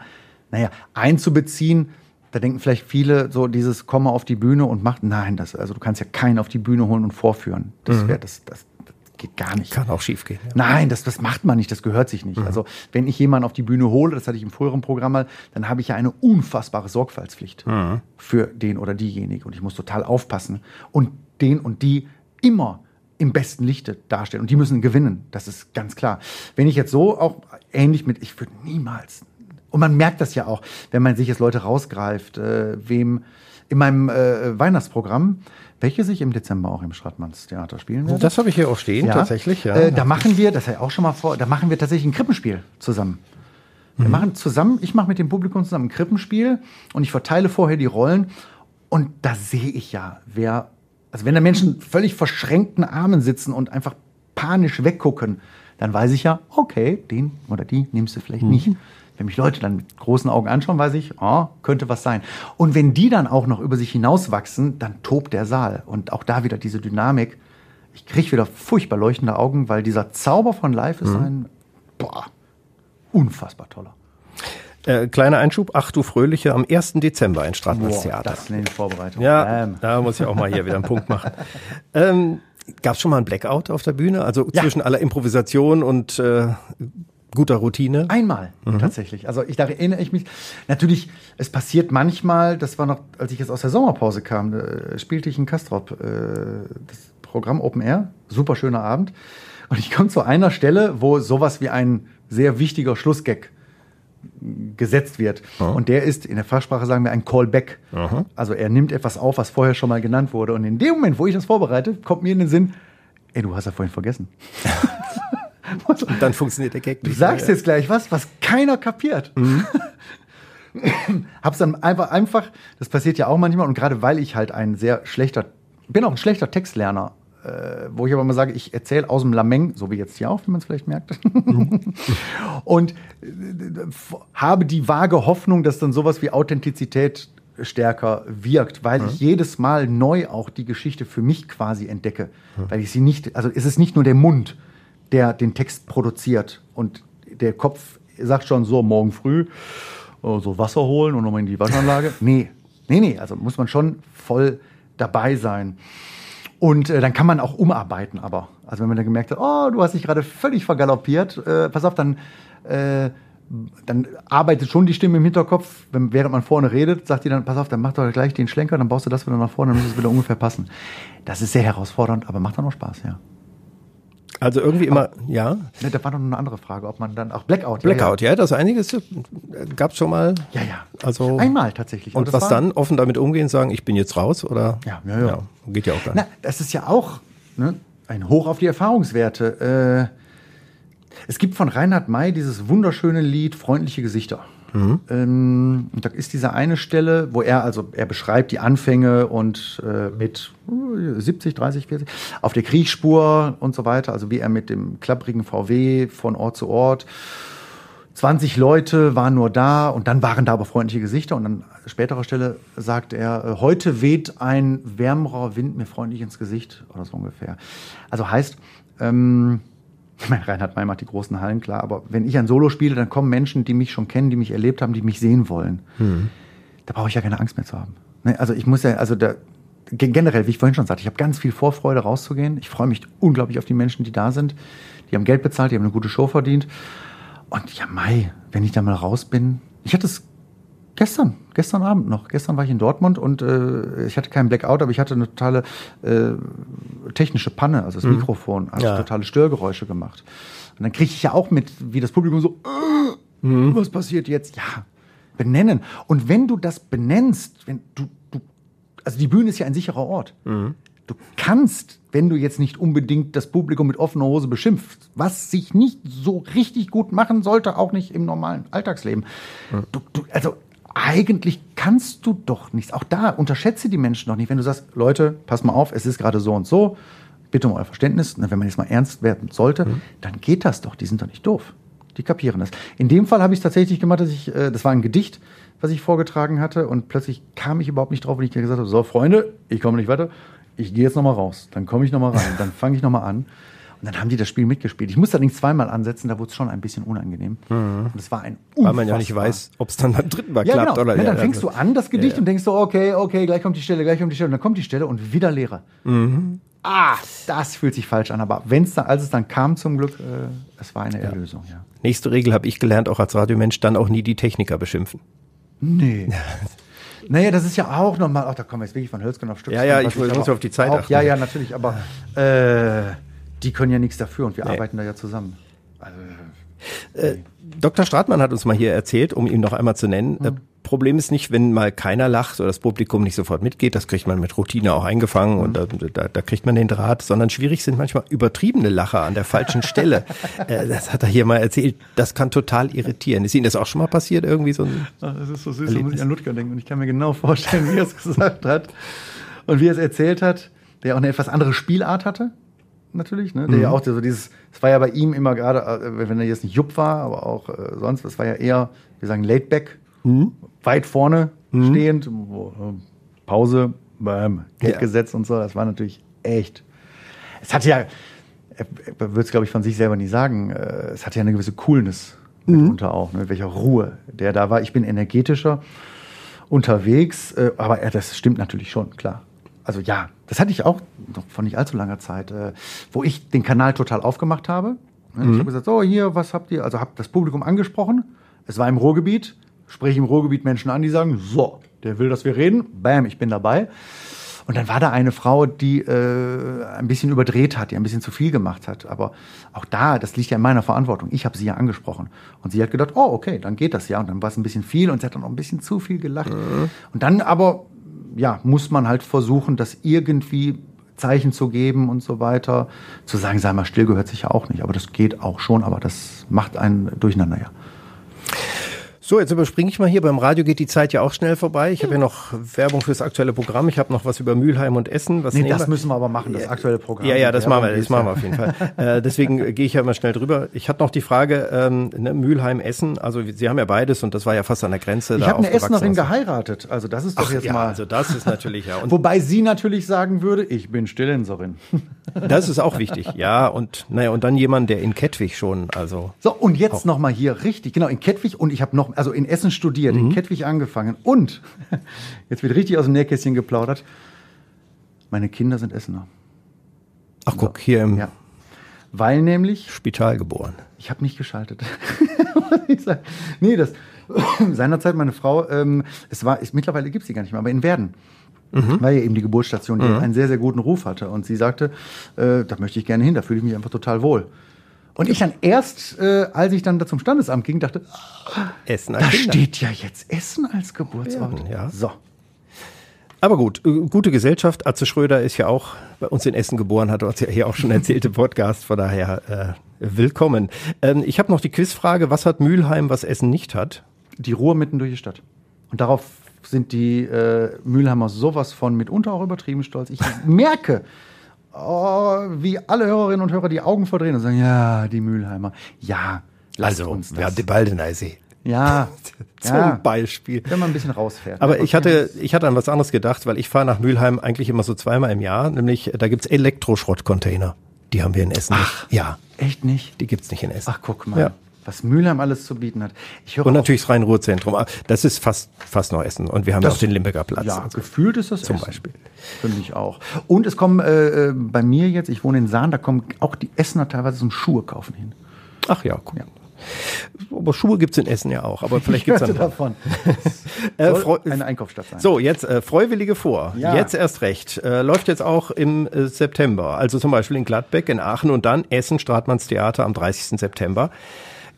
naja, einzubeziehen, da denken vielleicht viele so dieses komme auf die Bühne und macht nein, das also du kannst ja keinen auf die Bühne holen und vorführen. Das mhm. wäre das, das das geht gar nicht. Kann auch schief gehen. Ja. Nein, das das macht man nicht, das gehört sich nicht. Mhm. Also, wenn ich jemanden auf die Bühne hole, das hatte ich im früheren Programm mal, dann habe ich ja eine unfassbare Sorgfaltspflicht mhm. für den oder diejenige und ich muss total aufpassen und den und die immer im besten Lichte darstellen und die müssen gewinnen, das ist ganz klar. Wenn ich jetzt so auch ähnlich mit ich würde niemals und man merkt das ja auch, wenn man sich jetzt Leute rausgreift, äh, wem in meinem äh, Weihnachtsprogramm, welches ich im Dezember auch im Stratmannstheater spielen werde. Das habe ich hier auch stehen, ja. tatsächlich. Ja. Äh, da machen wir, das ja auch schon mal vor, da machen wir tatsächlich ein Krippenspiel zusammen. Wir mhm. machen zusammen, ich mache mit dem Publikum zusammen ein Krippenspiel und ich verteile vorher die Rollen und da sehe ich ja, wer, also wenn da Menschen völlig verschränkten Armen sitzen und einfach panisch weggucken, dann weiß ich ja, okay, den oder die nimmst du vielleicht mhm. nicht. Wenn mich Leute dann mit großen Augen anschauen, weiß ich, oh, könnte was sein. Und wenn die dann auch noch über sich hinauswachsen, dann tobt der Saal. Und auch da wieder diese Dynamik. Ich kriege wieder furchtbar leuchtende Augen, weil dieser Zauber von Live ist mhm. ein boah, unfassbar toller. Äh, kleiner Einschub, ach du Fröhliche, am 1. Dezember in Stratmanns Theater. Das ist eine Vorbereitung. Ja, ähm. da muss ich auch mal hier wieder einen Punkt machen. Ähm, Gab es schon mal einen Blackout auf der Bühne? Also ja. zwischen aller Improvisation und äh, guter Routine? Einmal mhm. tatsächlich. Also ich da erinnere ich mich. Natürlich, es passiert manchmal. Das war noch, als ich jetzt aus der Sommerpause kam, äh, spielte ich in Kastrop äh, das Programm Open Air. Super schöner Abend. Und ich komme zu einer Stelle, wo sowas wie ein sehr wichtiger Schlussgag gesetzt wird. Aha. Und der ist, in der Fachsprache sagen wir, ein Callback. Aha. Also er nimmt etwas auf, was vorher schon mal genannt wurde. Und in dem Moment, wo ich das vorbereite, kommt mir in den Sinn, ey, du hast ja vorhin vergessen. Und dann funktioniert der Gag nicht. Du sagst mehr. jetzt gleich was, was keiner kapiert. Mhm. Hab's dann einfach, einfach, das passiert ja auch manchmal, und gerade weil ich halt ein sehr schlechter, bin auch ein schlechter Textlerner, äh, wo ich aber mal sage, ich erzähle aus dem Lameng, so wie jetzt hier auch, wie man es vielleicht merkt. Mhm. und äh, habe die vage Hoffnung, dass dann sowas wie Authentizität stärker wirkt, weil mhm. ich jedes Mal neu auch die Geschichte für mich quasi entdecke. Mhm. Weil ich sie nicht, also es ist nicht nur der Mund, der den Text produziert und der Kopf sagt schon so, morgen früh äh, so Wasser holen und nochmal in die Waschanlage. nee, nee, nee, also muss man schon voll dabei sein. Und äh, dann kann man auch umarbeiten, aber. Also wenn man dann gemerkt hat, oh, du hast dich gerade völlig vergaloppiert, äh, pass auf, dann, äh, dann arbeitet schon die Stimme im Hinterkopf, wenn, während man vorne redet, sagt die dann, pass auf, dann mach doch gleich den Schlenker, dann baust du das wieder nach vorne, dann muss es wieder ungefähr passen. Das ist sehr herausfordernd, aber macht dann auch Spaß, ja. Also irgendwie immer, ja. Ne, da war noch eine andere Frage, ob man dann auch Blackout. Blackout, ja, ja das einiges gab es schon mal. Ja, ja. Also Einmal tatsächlich. Und was dann? Offen damit umgehen, sagen, ich bin jetzt raus oder? Ja, ja, ja. geht ja auch gar nicht. Na, das ist ja auch ne, ein Hoch auf die Erfahrungswerte. Äh, es gibt von Reinhard May dieses wunderschöne Lied Freundliche Gesichter. Mhm. Ähm, da ist diese eine Stelle, wo er, also er beschreibt die Anfänge und äh, mit 70, 30, 40 auf der Kriegsspur und so weiter, also wie er mit dem klapprigen VW von Ort zu Ort 20 Leute waren nur da und dann waren da aber freundliche Gesichter und an späterer Stelle sagt er, äh, heute weht ein wärmerer Wind mir freundlich ins Gesicht oder so ungefähr. Also heißt, ähm, ich meine, Reinhard May macht die großen Hallen, klar, aber wenn ich ein Solo spiele, dann kommen Menschen, die mich schon kennen, die mich erlebt haben, die mich sehen wollen. Hm. Da brauche ich ja keine Angst mehr zu haben. Ne? Also ich muss ja, also da, generell, wie ich vorhin schon sagte, ich habe ganz viel Vorfreude rauszugehen. Ich freue mich unglaublich auf die Menschen, die da sind. Die haben Geld bezahlt, die haben eine gute Show verdient. Und ja, Mai, wenn ich da mal raus bin. Ich hatte es gestern, gestern Abend noch. Gestern war ich in Dortmund und äh, ich hatte keinen Blackout, aber ich hatte eine totale äh, technische Panne. Also das mhm. Mikrofon hat ja. totale Störgeräusche gemacht. Und dann kriege ich ja auch mit, wie das Publikum so, äh, mhm. was passiert jetzt? Ja, benennen. Und wenn du das benennst, wenn du, du also die Bühne ist ja ein sicherer Ort. Mhm. Du kannst, wenn du jetzt nicht unbedingt das Publikum mit offener Hose beschimpfst, was sich nicht so richtig gut machen sollte, auch nicht im normalen Alltagsleben. Du, du, also eigentlich kannst du doch nichts. Auch da unterschätze die Menschen doch nicht. Wenn du sagst, Leute, pass mal auf, es ist gerade so und so, bitte um euer Verständnis, wenn man jetzt mal ernst werden sollte, mhm. dann geht das doch. Die sind doch nicht doof. Die kapieren das. In dem Fall habe ich es tatsächlich gemacht, dass ich, äh, das war ein Gedicht, was ich vorgetragen hatte und plötzlich kam ich überhaupt nicht drauf, wenn ich gesagt habe, so Freunde, ich komme nicht weiter, ich gehe jetzt nochmal raus, dann komme ich nochmal rein, dann fange ich nochmal an. Und dann haben die das Spiel mitgespielt. Ich musste allerdings zweimal ansetzen, da wurde es schon ein bisschen unangenehm. Mhm. Und es war ein Weil man ja nicht weiß, ob es dann beim dritten Mal ja, klappt genau. oder ja. Dann fängst du an, das Gedicht, ja, und denkst so, okay, okay, gleich kommt die Stelle, gleich kommt die Stelle. Und dann kommt die Stelle und wieder Lehrer. Mhm. Ah, das fühlt sich falsch an. Aber wenn's dann, als es dann kam, zum Glück, äh, es war eine Erlösung, ja. Nächste Regel habe ich gelernt, auch als Radiomensch, dann auch nie die Techniker beschimpfen. Nee. Naja, das ist ja auch nochmal, ach, da kommen wir jetzt wirklich von Hölzgen auf Stück. Ja, ja, ich, ich muss auf die Zeit auch, achten. Ja, ja, natürlich, aber äh, die können ja nichts dafür und wir nee. arbeiten da ja zusammen. Also, äh, Dr. Stratmann hat uns mal hier erzählt, um ihn noch einmal zu nennen. Mhm. Problem ist nicht, wenn mal keiner lacht oder das Publikum nicht sofort mitgeht, das kriegt man mit Routine auch eingefangen mhm. und da, da, da, kriegt man den Draht, sondern schwierig sind manchmal übertriebene Lacher an der falschen Stelle. äh, das hat er hier mal erzählt, das kann total irritieren. Ist Ihnen das auch schon mal passiert, irgendwie so ein Ach, Das ist so süß, da muss ich an Ludger denken und ich kann mir genau vorstellen, wie er es gesagt hat und wie er es erzählt hat, der auch eine etwas andere Spielart hatte natürlich, ne? Der mhm. ja auch so dieses, es war ja bei ihm immer gerade, äh, wenn er jetzt nicht Jupp war, aber auch äh, sonst, es war ja eher, wir sagen, laid back, mhm. weit vorne mhm. stehend, wo, äh, Pause, bam, Geld ja. gesetzt und so. Das war natürlich echt. Es hatte ja, er würde es, glaube ich, von sich selber nie sagen, äh, es hatte ja eine gewisse Coolness mhm. mitunter auch, ne? mit welcher Ruhe der da war. Ich bin energetischer unterwegs, aber äh, das stimmt natürlich schon, klar also ja, das hatte ich auch noch von nicht allzu langer Zeit, äh, wo ich den Kanal total aufgemacht habe. Mhm. Ich habe gesagt, so hier, was habt ihr? Also habe das Publikum angesprochen. Es war im Ruhrgebiet, spreche im Ruhrgebiet Menschen an, die sagen, so, der will, dass wir reden. Bam, ich bin dabei. Und dann war da eine Frau, die äh, ein bisschen überdreht hat, die ein bisschen zu viel gemacht hat. Aber auch da, das liegt ja in meiner Verantwortung. Ich habe sie ja angesprochen. Und sie hat gedacht, oh, okay, dann geht das ja. Und dann war es ein bisschen viel und sie hat dann auch ein bisschen zu viel gelacht. Mhm. Und dann aber ja, muss man halt versuchen, das irgendwie Zeichen zu geben und so weiter. Zu sagen, sei mal still, gehört sich ja auch nicht. Aber das geht auch schon, aber das macht einen durcheinander, ja. So, jetzt überspringe ich mal hier. Beim Radio geht die Zeit ja auch schnell vorbei. Ich habe ja noch Werbung fürs aktuelle Programm. Ich habe noch was über Mülheim und Essen. Was nee, das wir? müssen wir aber machen, das aktuelle Programm. Ja, ja, das machen wir, das machen wir auf jeden Fall. äh, deswegen gehe ich ja immer schnell drüber. Ich hatte noch die Frage, ähm, ne, Mülheim, Essen. Also Sie haben ja beides und das war ja fast an der Grenze. Ich habe eine Essenerin geheiratet. Also das ist doch Ach, jetzt ja, mal. Also das ist natürlich ja. Und Wobei sie natürlich sagen würde, ich bin Stillenserin. Das ist auch wichtig, ja. Und naja, und dann jemand, der in Kettwig schon, also. So, und jetzt nochmal hier richtig, genau, in Kettwig und ich habe noch, also in Essen studiert, Mhm. in Kettwig angefangen und jetzt wird richtig aus dem Nähkästchen geplaudert. Meine Kinder sind Essener. Ach guck, hier im Ja. Weil nämlich Spital geboren. Ich habe nicht geschaltet. nee, das seinerzeit meine Frau, ähm, es war, ist, mittlerweile gibt's die gar nicht mehr, aber in Werden. Weil ja eben die Geburtsstation die einen sehr, sehr guten Ruf hatte. Und sie sagte, äh, da möchte ich gerne hin, da fühle ich mich einfach total wohl. Und ich dann erst, äh, als ich dann da zum Standesamt ging, dachte, Essen da als Kinder. steht ja jetzt Essen als Geburtsort. Ja. So. Aber gut, äh, gute Gesellschaft. Atze Schröder ist ja auch bei uns in Essen geboren, hat uns ja hier auch schon erzählt im Podcast. Von daher äh, willkommen. Ähm, ich habe noch die Quizfrage: Was hat Mülheim, was Essen nicht hat? Die Ruhe mitten durch die Stadt. Und darauf sind die äh, Mülheimer sowas von mitunter auch übertrieben stolz. Ich merke, oh, wie alle Hörerinnen und Hörer die Augen verdrehen und sagen, ja, die Mülheimer. Ja, lasst uns das. ja, die Baldeneysee. ja, Zum ja, Beispiel. wenn man ein bisschen rausfährt. Aber ich hatte, ich hatte an was anderes gedacht, weil ich fahre nach Mülheim eigentlich immer so zweimal im Jahr. Nämlich, äh, da gibt's Elektroschrottcontainer. Die haben wir in Essen nicht. Ja, Echt nicht? die gibt's nicht in Essen. Ach, guck mal. Ja. Was Mülheim alles zu bieten hat. Ich höre Und natürlich das Rhein-Ruhr-Zentrum. Ah, Das ist fast, fast noch Essen. Und wir haben ja Das- auch den Limbecker Platz. Ja, und so. gefühlt ist das Zum Essen. Beispiel. Finde ich auch. Und es kommen äh, äh, bei mir jetzt, ich wohne in Sahn, da kommen auch die Essener teilweise zum Schuhe kaufen hin. Ach ja, cool. Aber Schuhe gibt's in Essen ja auch. Aber vielleicht gibt's dann davon. Äh, eine Einkaufsstadt sein. So, jetzt äh, Freiwillige vor. Ja. Jetzt erst recht. Äh, läuft jetzt auch im äh, September. Also zum Beispiel in Gladbeck, in Aachen und dann Essen, Stratmanns Theater am 30. September.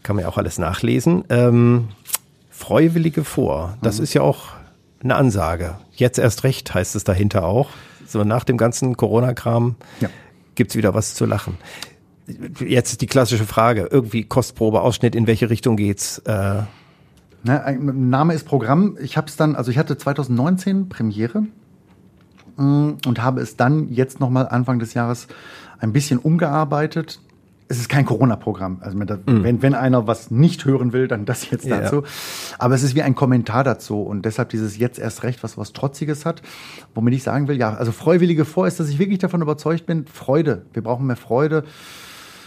Kann man ja auch alles nachlesen. Ähm, Freiwillige vor. Das Mhm. ist ja auch eine Ansage. Jetzt erst recht heißt es dahinter auch. So nach dem ganzen Corona-Kram Ja. gibt's wieder was zu lachen. Jetzt ist die klassische Frage. Irgendwie Kostprobe, Ausschnitt, in welche Richtung geht's? Äh, ein Name ist Programm. Ich habe es dann, also ich hatte 2019 Premiere mm, und habe es dann jetzt nochmal Anfang des Jahres ein bisschen umgearbeitet. Es ist kein Corona-Programm. Also wenn, da- wenn, wenn einer was nicht hören will, dann das jetzt Mhm. Ja. dazu. Aber es ist wie ein Kommentar dazu und deshalb dieses jetzt erst recht, was was Trotziges hat, womit ich sagen will, ja, also Freiwillige vor ist, dass ich wirklich davon überzeugt bin, Freude. Wir brauchen mehr Freude.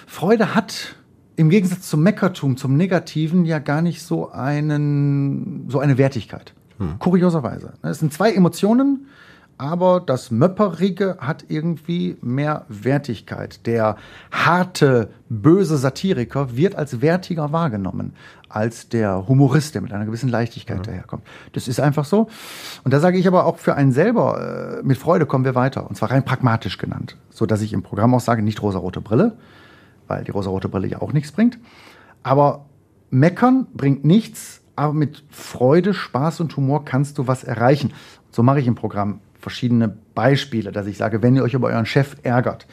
Freude hat im Gegensatz zum Meckertum, zum Negativen ja gar nicht so einen, so eine Wertigkeit. Kurioserweise. Es sind zwei Emotionen, aber das Möpperige hat irgendwie mehr Wertigkeit. Der harte, böse Satiriker wird als wertiger wahrgenommen als der Humorist, der mit einer gewissen Leichtigkeit daherkommt. Das ist einfach so. Und da sage ich aber auch für einen selber, äh, mit Freude kommen wir weiter. Und zwar rein pragmatisch genannt. So dass ich im Programm auch sage, nicht rosarote Brille, weil die rosarote Brille ja auch nichts bringt. Aber meckern bringt nichts, aber mit Freude, Spaß und Humor kannst du was erreichen. So mache ich im Programm verschiedene Beispiele, dass ich sage, wenn ihr euch über euren Chef ärgert,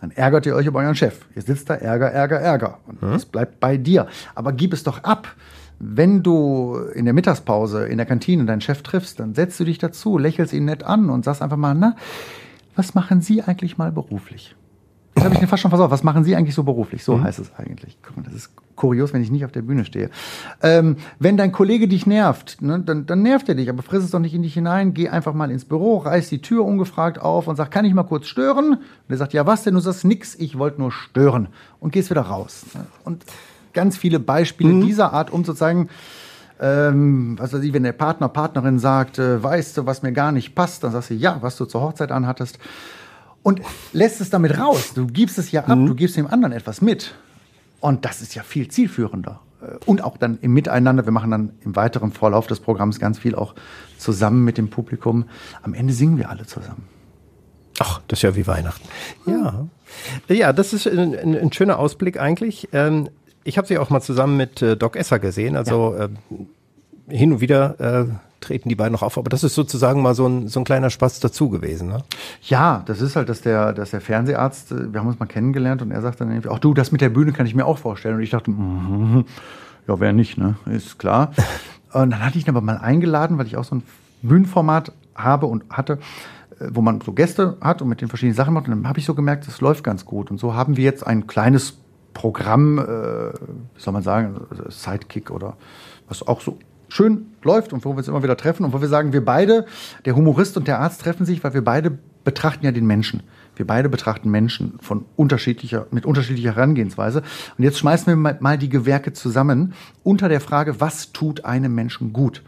dann ärgert ihr euch über euren Chef. Ihr sitzt da, Ärger, Ärger, Ärger. Und das bleibt bei dir. Aber gib es doch ab. Wenn du in der Mittagspause in der Kantine deinen Chef triffst, dann setzt du dich dazu, lächelst ihn nett an und sagst einfach mal, na, was machen Sie eigentlich mal beruflich? Das habe ich mir fast schon versorgt. Was machen Sie eigentlich so beruflich? So heißt es eigentlich. Guck mal, das ist kurios, wenn ich nicht auf der Bühne stehe. Ähm, wenn dein Kollege dich nervt, ne, dann, dann nervt er dich, aber friss es doch nicht in dich hinein. Geh einfach mal ins Büro, reiß die Tür ungefragt auf und sag, kann ich mal kurz stören? Und er sagt, ja, was denn? Du sagst nix, ich wollte nur stören. Und gehst wieder raus. ne? Und ganz viele Beispiele dieser Art, um zu zeigen, ähm, was weiß ich, wenn der Partner, Partnerin sagt, äh, weißt du, was mir gar nicht passt, dann sagst du, ja, was du zur Hochzeit anhattest. Und lässt es damit raus. Du gibst es ja ab, du gibst dem anderen etwas mit. Und das ist ja viel zielführender. Äh, Und auch dann im Miteinander. Wir machen dann im weiteren Vorlauf des Programms ganz viel auch zusammen mit dem Publikum. Am Ende singen wir alle zusammen. Ach, das ist ja wie Weihnachten. Ja, ja, das ist ein, ein, ein schöner Ausblick eigentlich. Ähm, ich habe sie auch mal zusammen mit äh, Doc Esser gesehen. Also ähm, hin und wieder äh, treten die beiden noch auf, aber das ist sozusagen mal so ein, so ein kleiner Spaß dazu gewesen. Ne? Ja, das ist halt, dass der, dass der Fernseharzt, äh, wir haben uns mal kennengelernt und er sagt dann irgendwie, ach du, das mit der Bühne kann ich mir auch vorstellen. Und ich dachte, mhm, ja, wer nicht, ne? Ist klar. Und dann hatte ich ihn aber mal eingeladen, weil ich auch so ein Bühnenformat habe und hatte, äh, wo man so Gäste hat und mit den verschiedenen Sachen macht. Und dann habe ich so gemerkt, das läuft ganz gut. Und so haben wir jetzt ein kleines Programm, äh, wie soll man sagen, Sidekick oder was auch so schön läuft und wo wir uns immer wieder treffen und wo wir sagen, wir beide, der Humorist und der Arzt treffen sich, weil wir beide betrachten ja den Menschen. Wir beide betrachten Menschen von unterschiedlicher, mit unterschiedlicher Herangehensweise. Und jetzt schmeißen wir mal die Gewerke zusammen unter der Frage, was tut einem Menschen gut?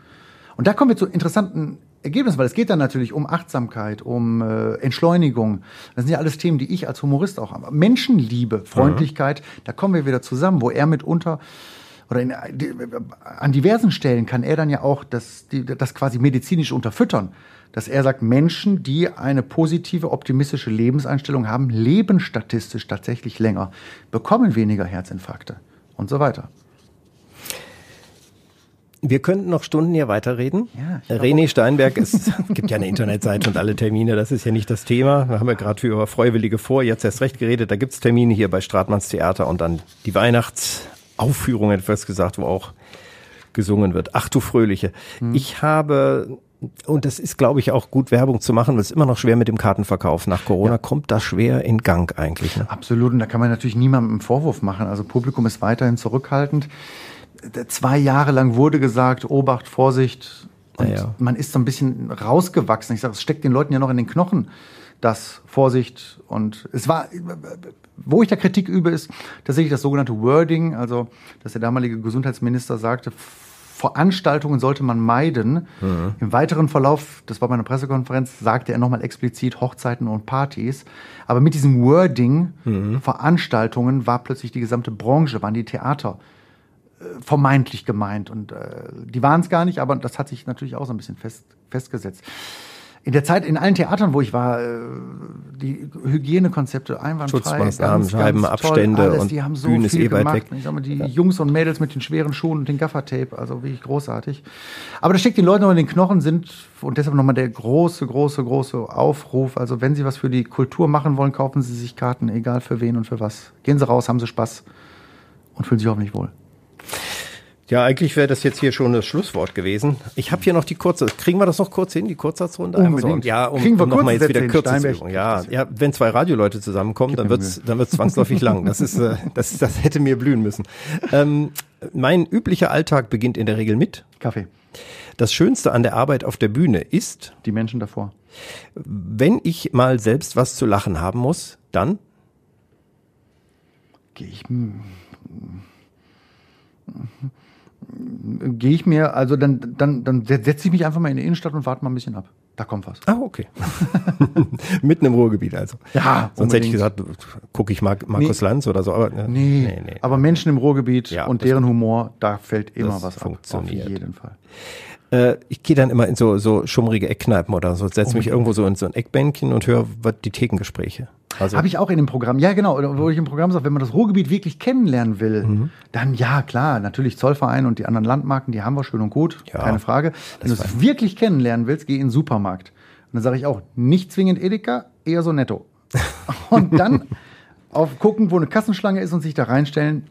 Und da kommen wir zu interessanten Ergebnissen, weil es geht dann natürlich um Achtsamkeit, um äh, Entschleunigung. Das sind ja alles Themen, die ich als Humorist auch habe. Menschenliebe, Freundlichkeit, mhm. da kommen wir wieder zusammen, wo er mitunter oder in, an diversen Stellen kann er dann ja auch das, die, das quasi medizinisch unterfüttern dass er sagt, Menschen, die eine positive, optimistische Lebenseinstellung haben, leben statistisch tatsächlich länger, bekommen weniger Herzinfarkte und so weiter. Wir könnten noch Stunden hier weiterreden. Ja, René Steinberg, es gibt ja eine Internetseite und alle Termine, das ist ja nicht das Thema. Wir haben ja gerade über Freiwillige vor, jetzt erst recht geredet. Da gibt's Termine hier bei Stratmanns Theater und dann die Weihnachtsaufführung, etwas gesagt, wo auch gesungen wird. Ach du Fröhliche. Hm. Ich habe und das ist, glaube ich, auch gut Werbung zu machen, weil es immer noch schwer mit dem Kartenverkauf. Nach Corona ja. kommt das schwer in Gang eigentlich. Ne? Absolut. Und da kann man natürlich niemandem einen Vorwurf machen. Also Publikum ist weiterhin zurückhaltend. Zwei Jahre lang wurde gesagt, Obacht, Vorsicht. Und ja. man ist so ein bisschen rausgewachsen. Ich sage, es steckt den Leuten ja noch in den Knochen. Das Vorsicht und es war, wo ich da Kritik übe, ist tatsächlich das sogenannte Wording, also dass der damalige Gesundheitsminister sagte, Veranstaltungen sollte man meiden. Mhm. Im weiteren Verlauf, das war bei einer Pressekonferenz, sagte er nochmal explizit Hochzeiten und Partys. Aber mit diesem Wording, mhm. Veranstaltungen, war plötzlich die gesamte Branche, waren die Theater äh, vermeintlich gemeint. Und äh, die waren es gar nicht, aber das hat sich natürlich auch so ein bisschen fest, festgesetzt in der Zeit in allen Theatern, wo ich war, äh, die Hygienekonzepte einwandfrei, Schutzmaßnahmen, ganz, Scheiben, ganz Abstände alles, und die haben so Bühne viel ist eh gemacht. Weg. Ich sag mal, die ja. Jungs und Mädels mit den schweren Schuhen und den Gaffertape, also wirklich großartig. Aber das steckt den Leuten noch in den Knochen, sind und deshalb nochmal der große, große, große Aufruf. Also wenn Sie was für die Kultur machen wollen, kaufen Sie sich Karten, egal für wen und für was. Gehen Sie raus, haben Sie Spaß und fühlen sich hoffentlich wohl. Ja, eigentlich wäre das jetzt hier schon das Schlusswort gewesen. Ich habe hier noch die kurze. Kriegen wir das noch kurz hin, die Kurzsatzrunde? Unbedingt. So, ja, um, um nochmal jetzt wieder Kürzungsübung. Ja, ja, wenn zwei Radioleute zusammenkommen, dann wird's, dann wird's zwangsläufig lang. Das ist, äh, das, das hätte mir blühen müssen. Ähm, mein üblicher Alltag beginnt in der Regel mit Kaffee. Das Schönste an der Arbeit auf der Bühne ist die Menschen davor. Wenn ich mal selbst was zu lachen haben muss, dann gehe ich gehe ich mir, also dann, dann, dann setze ich mich einfach mal in die Innenstadt und warte mal ein bisschen ab. Da kommt was. Ah, okay. Mitten im Ruhrgebiet also. Ja. Sonst hätte ich gesagt, gucke ich Mark Markus nee. Lanz oder so. Aber, ne? nee. nee, nee. Aber Menschen im Ruhrgebiet ja, und deren Humor, da fällt immer was funktioniert. ab. Auf jeden Fall äh, ich gehe dann immer in so, so schummrige Eckkneipen oder so, setze mich irgendwo so in so ein Eckbänkchen und höre die Thekengespräche. Also Habe ich auch in dem Programm. Ja, genau. Wo ich im Programm sage, wenn man das Ruhrgebiet wirklich kennenlernen will, mhm. dann ja, klar, natürlich Zollverein und die anderen Landmarken, die haben wir schön und gut, ja, keine Frage. Wenn du es wirklich kennenlernen willst, geh in den Supermarkt. Und dann sage ich auch, nicht zwingend Edeka, eher so netto. und dann auf gucken, wo eine Kassenschlange ist und sich da reinstellen.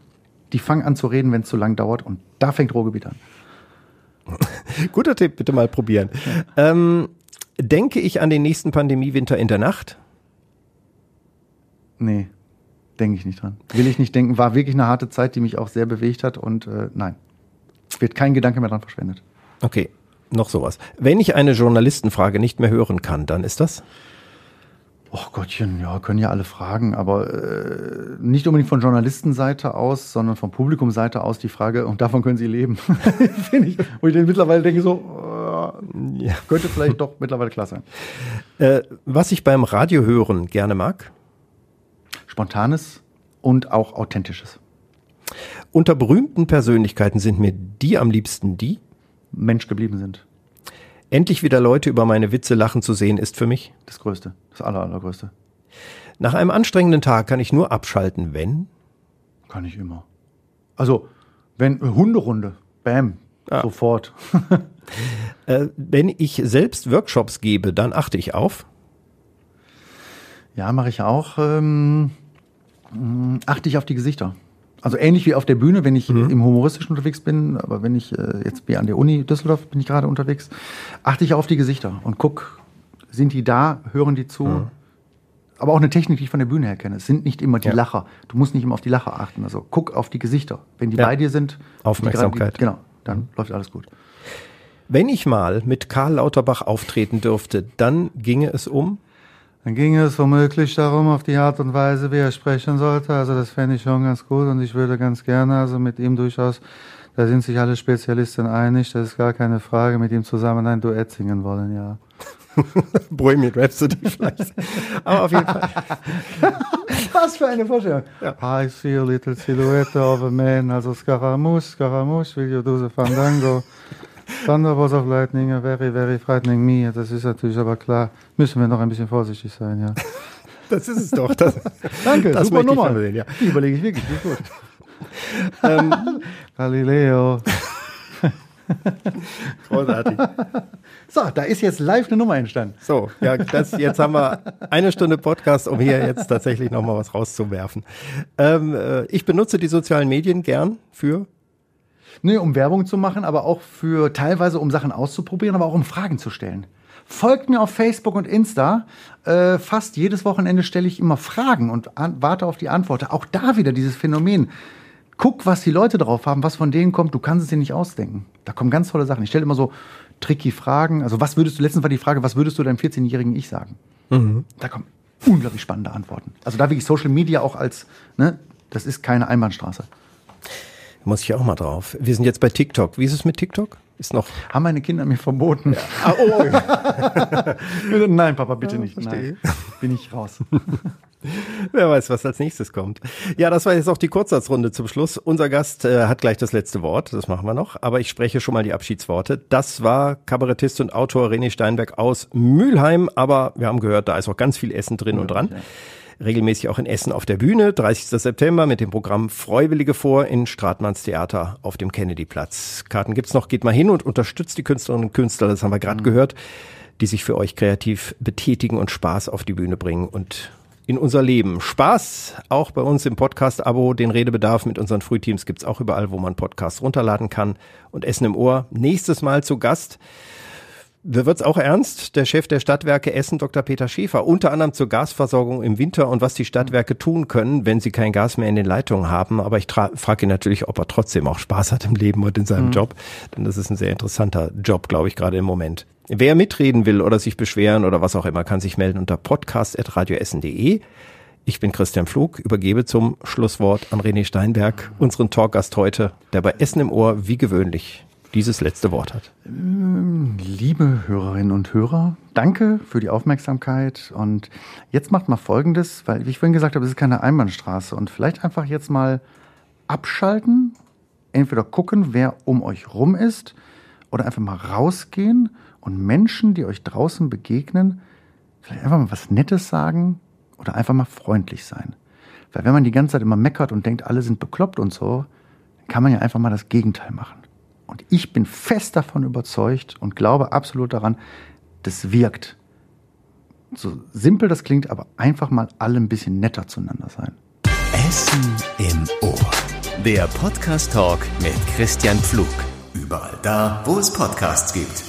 Die fangen an zu reden, wenn es zu lang dauert. Und da fängt Ruhrgebiet an. Guter Tipp, bitte mal probieren. Ähm, denke ich an den nächsten Pandemiewinter in der Nacht? Nee, denke ich nicht dran. Will ich nicht denken. War wirklich eine harte Zeit, die mich auch sehr bewegt hat und äh, nein, wird kein Gedanke mehr dran verschwendet. Okay, noch sowas. Wenn ich eine Journalistenfrage nicht mehr hören kann, dann ist das? Och Gottchen, ja, können ja alle fragen, aber äh, nicht unbedingt von Journalistenseite aus, sondern von Publikumseite aus die Frage, und davon können sie leben. Finde ich, wo ich dann mittlerweile denke, so, äh, könnte vielleicht doch mittlerweile klar sein. Äh, was ich beim Radio hören gerne mag? Spontanes und auch Authentisches. Unter berühmten Persönlichkeiten sind mir die am liebsten, die Mensch geblieben sind. Endlich wieder Leute über meine Witze lachen zu sehen, ist für mich das Größte, das aller, allergrößte. Nach einem anstrengenden Tag kann ich nur abschalten, wenn? Kann ich immer. Also, wenn Hunderunde, bam, ah. sofort. äh, wenn ich selbst Workshops gebe, dann achte ich auf? Ja, mache ich auch. Ähm, achte ich auf die Gesichter. Also ähnlich wie auf der Bühne, wenn ich mhm. im Humoristischen unterwegs bin, aber wenn ich äh, jetzt wie an der Uni Düsseldorf bin ich gerade unterwegs, achte ich auf die Gesichter und guck, sind die da, hören die zu? Mhm. Aber auch eine Technik, die ich von der Bühne her kenne. Es sind nicht immer die ja. Lacher. Du musst nicht immer auf die Lacher achten. Also guck auf die Gesichter. Wenn die ja. bei dir sind, Aufmerksamkeit. Die, genau, dann mhm. läuft alles gut. Wenn ich mal mit Karl Lauterbach auftreten dürfte, dann ginge es um dann ging es womöglich darum, auf die Art und Weise, wie er sprechen sollte. Also das fände ich schon ganz gut und ich würde ganz gerne, also mit ihm durchaus, da sind sich alle Spezialisten einig, das ist gar keine Frage, mit ihm zusammen ein Duett singen wollen, ja. Bohemian Rhapsody vielleicht. Aber auf jeden Fall. Was für eine Vorstellung. Ja. I see a little silhouette of a man, also Scaramouche, Scaramouche, will you do the fandango? Thunderbolts of Lightning, very, very frightening me. Das ist natürlich aber klar. Müssen wir noch ein bisschen vorsichtig sein, ja. Das ist es doch. Das, Danke, das super Nummer. sehen, ja. Die überlege ich wirklich, ist gut. Ähm, Galileo. großartig. So, da ist jetzt live eine Nummer entstanden. So, ja, das, jetzt haben wir eine Stunde Podcast, um hier jetzt tatsächlich nochmal was rauszuwerfen. Ähm, äh, ich benutze die sozialen Medien gern für Nee, um Werbung zu machen, aber auch für teilweise um Sachen auszuprobieren, aber auch um Fragen zu stellen. Folgt mir auf Facebook und Insta. Äh, fast jedes Wochenende stelle ich immer Fragen und warte auf die Antwort. Auch da wieder dieses Phänomen. Guck, was die Leute drauf haben, was von denen kommt. Du kannst es dir nicht ausdenken. Da kommen ganz tolle Sachen. Ich stelle immer so tricky Fragen. Also was würdest du, letztens war die Frage, was würdest du deinem 14-jährigen Ich sagen? Da kommen unglaublich spannende Antworten. Also da wirklich Social Media auch als, ne, das ist keine Einbahnstraße. Muss ich auch mal drauf. Wir sind jetzt bei TikTok. Wie ist es mit TikTok? Ist noch. Haben meine Kinder mir verboten. Ah, oh, Nein, Papa, bitte Ja, nicht. verstehe. Nein, bin ich raus. wer weiß, was als nächstes kommt. Ja, das war jetzt auch die Kurzsatzrunde zum Schluss. Unser Gast äh, hat gleich das letzte Wort. Das machen wir noch. Aber ich spreche schon mal die Abschiedsworte. Das war Kabarettist und Autor René Steinberg aus Mülheim. Aber wir haben gehört, da ist auch ganz viel Essen drin und dran. Regelmäßig auch in Essen auf der Bühne. 30. September mit dem Programm Freiwillige vor in Stratmanns Theater auf dem Kennedyplatz. Karten gibt's noch. Geht mal hin und unterstützt die Künstlerinnen und Künstler. Das haben wir gerade gehört die sich für euch kreativ betätigen und Spaß auf die Bühne bringen und in unser Leben. Spaß auch bei uns im Podcast-Abo. Den Redebedarf mit unseren Frühteams gibt's auch überall, wo man Podcasts runterladen kann. Und Essen im Ohr. Nächstes Mal zu Gast. Da wird's auch ernst. Der Chef der Stadtwerke Essen, Dr. Peter Schäfer, unter anderem zur Gasversorgung im Winter und was die Stadtwerke tun können, wenn sie kein Gas mehr in den Leitungen haben. Aber ich frage ihn natürlich, ob er trotzdem auch Spaß hat im Leben und in seinem Job. Denn das ist ein sehr interessanter Job, glaube ich, gerade im Moment. Wer mitreden will oder sich beschweren oder was auch immer, kann sich melden unter podcast.radioessen.de. Ich bin Christian Pflug, übergebe zum Schlusswort an René Steinberg, unseren Talkgast heute, der bei Essen im Ohr wie gewöhnlich dieses letzte Wort hat. Liebe Hörerinnen und Hörer, danke für die Aufmerksamkeit. Und jetzt macht mal Folgendes, weil, wie ich vorhin gesagt habe, es ist keine Einbahnstraße. Und vielleicht einfach jetzt mal abschalten, entweder gucken, wer um euch rum ist, oder einfach mal rausgehen und Menschen, die euch draußen begegnen, vielleicht einfach mal was Nettes sagen oder einfach mal freundlich sein. Weil wenn man die ganze Zeit immer meckert und denkt, alle sind bekloppt und so, kann man ja einfach mal das Gegenteil machen. Und ich bin fest davon überzeugt und glaube absolut daran, das wirkt. So simpel das klingt, aber einfach mal alle ein bisschen netter zueinander sein. Essen im Ohr. Der Podcast Talk mit Christian Pflug. Überall da, wo es Podcasts gibt.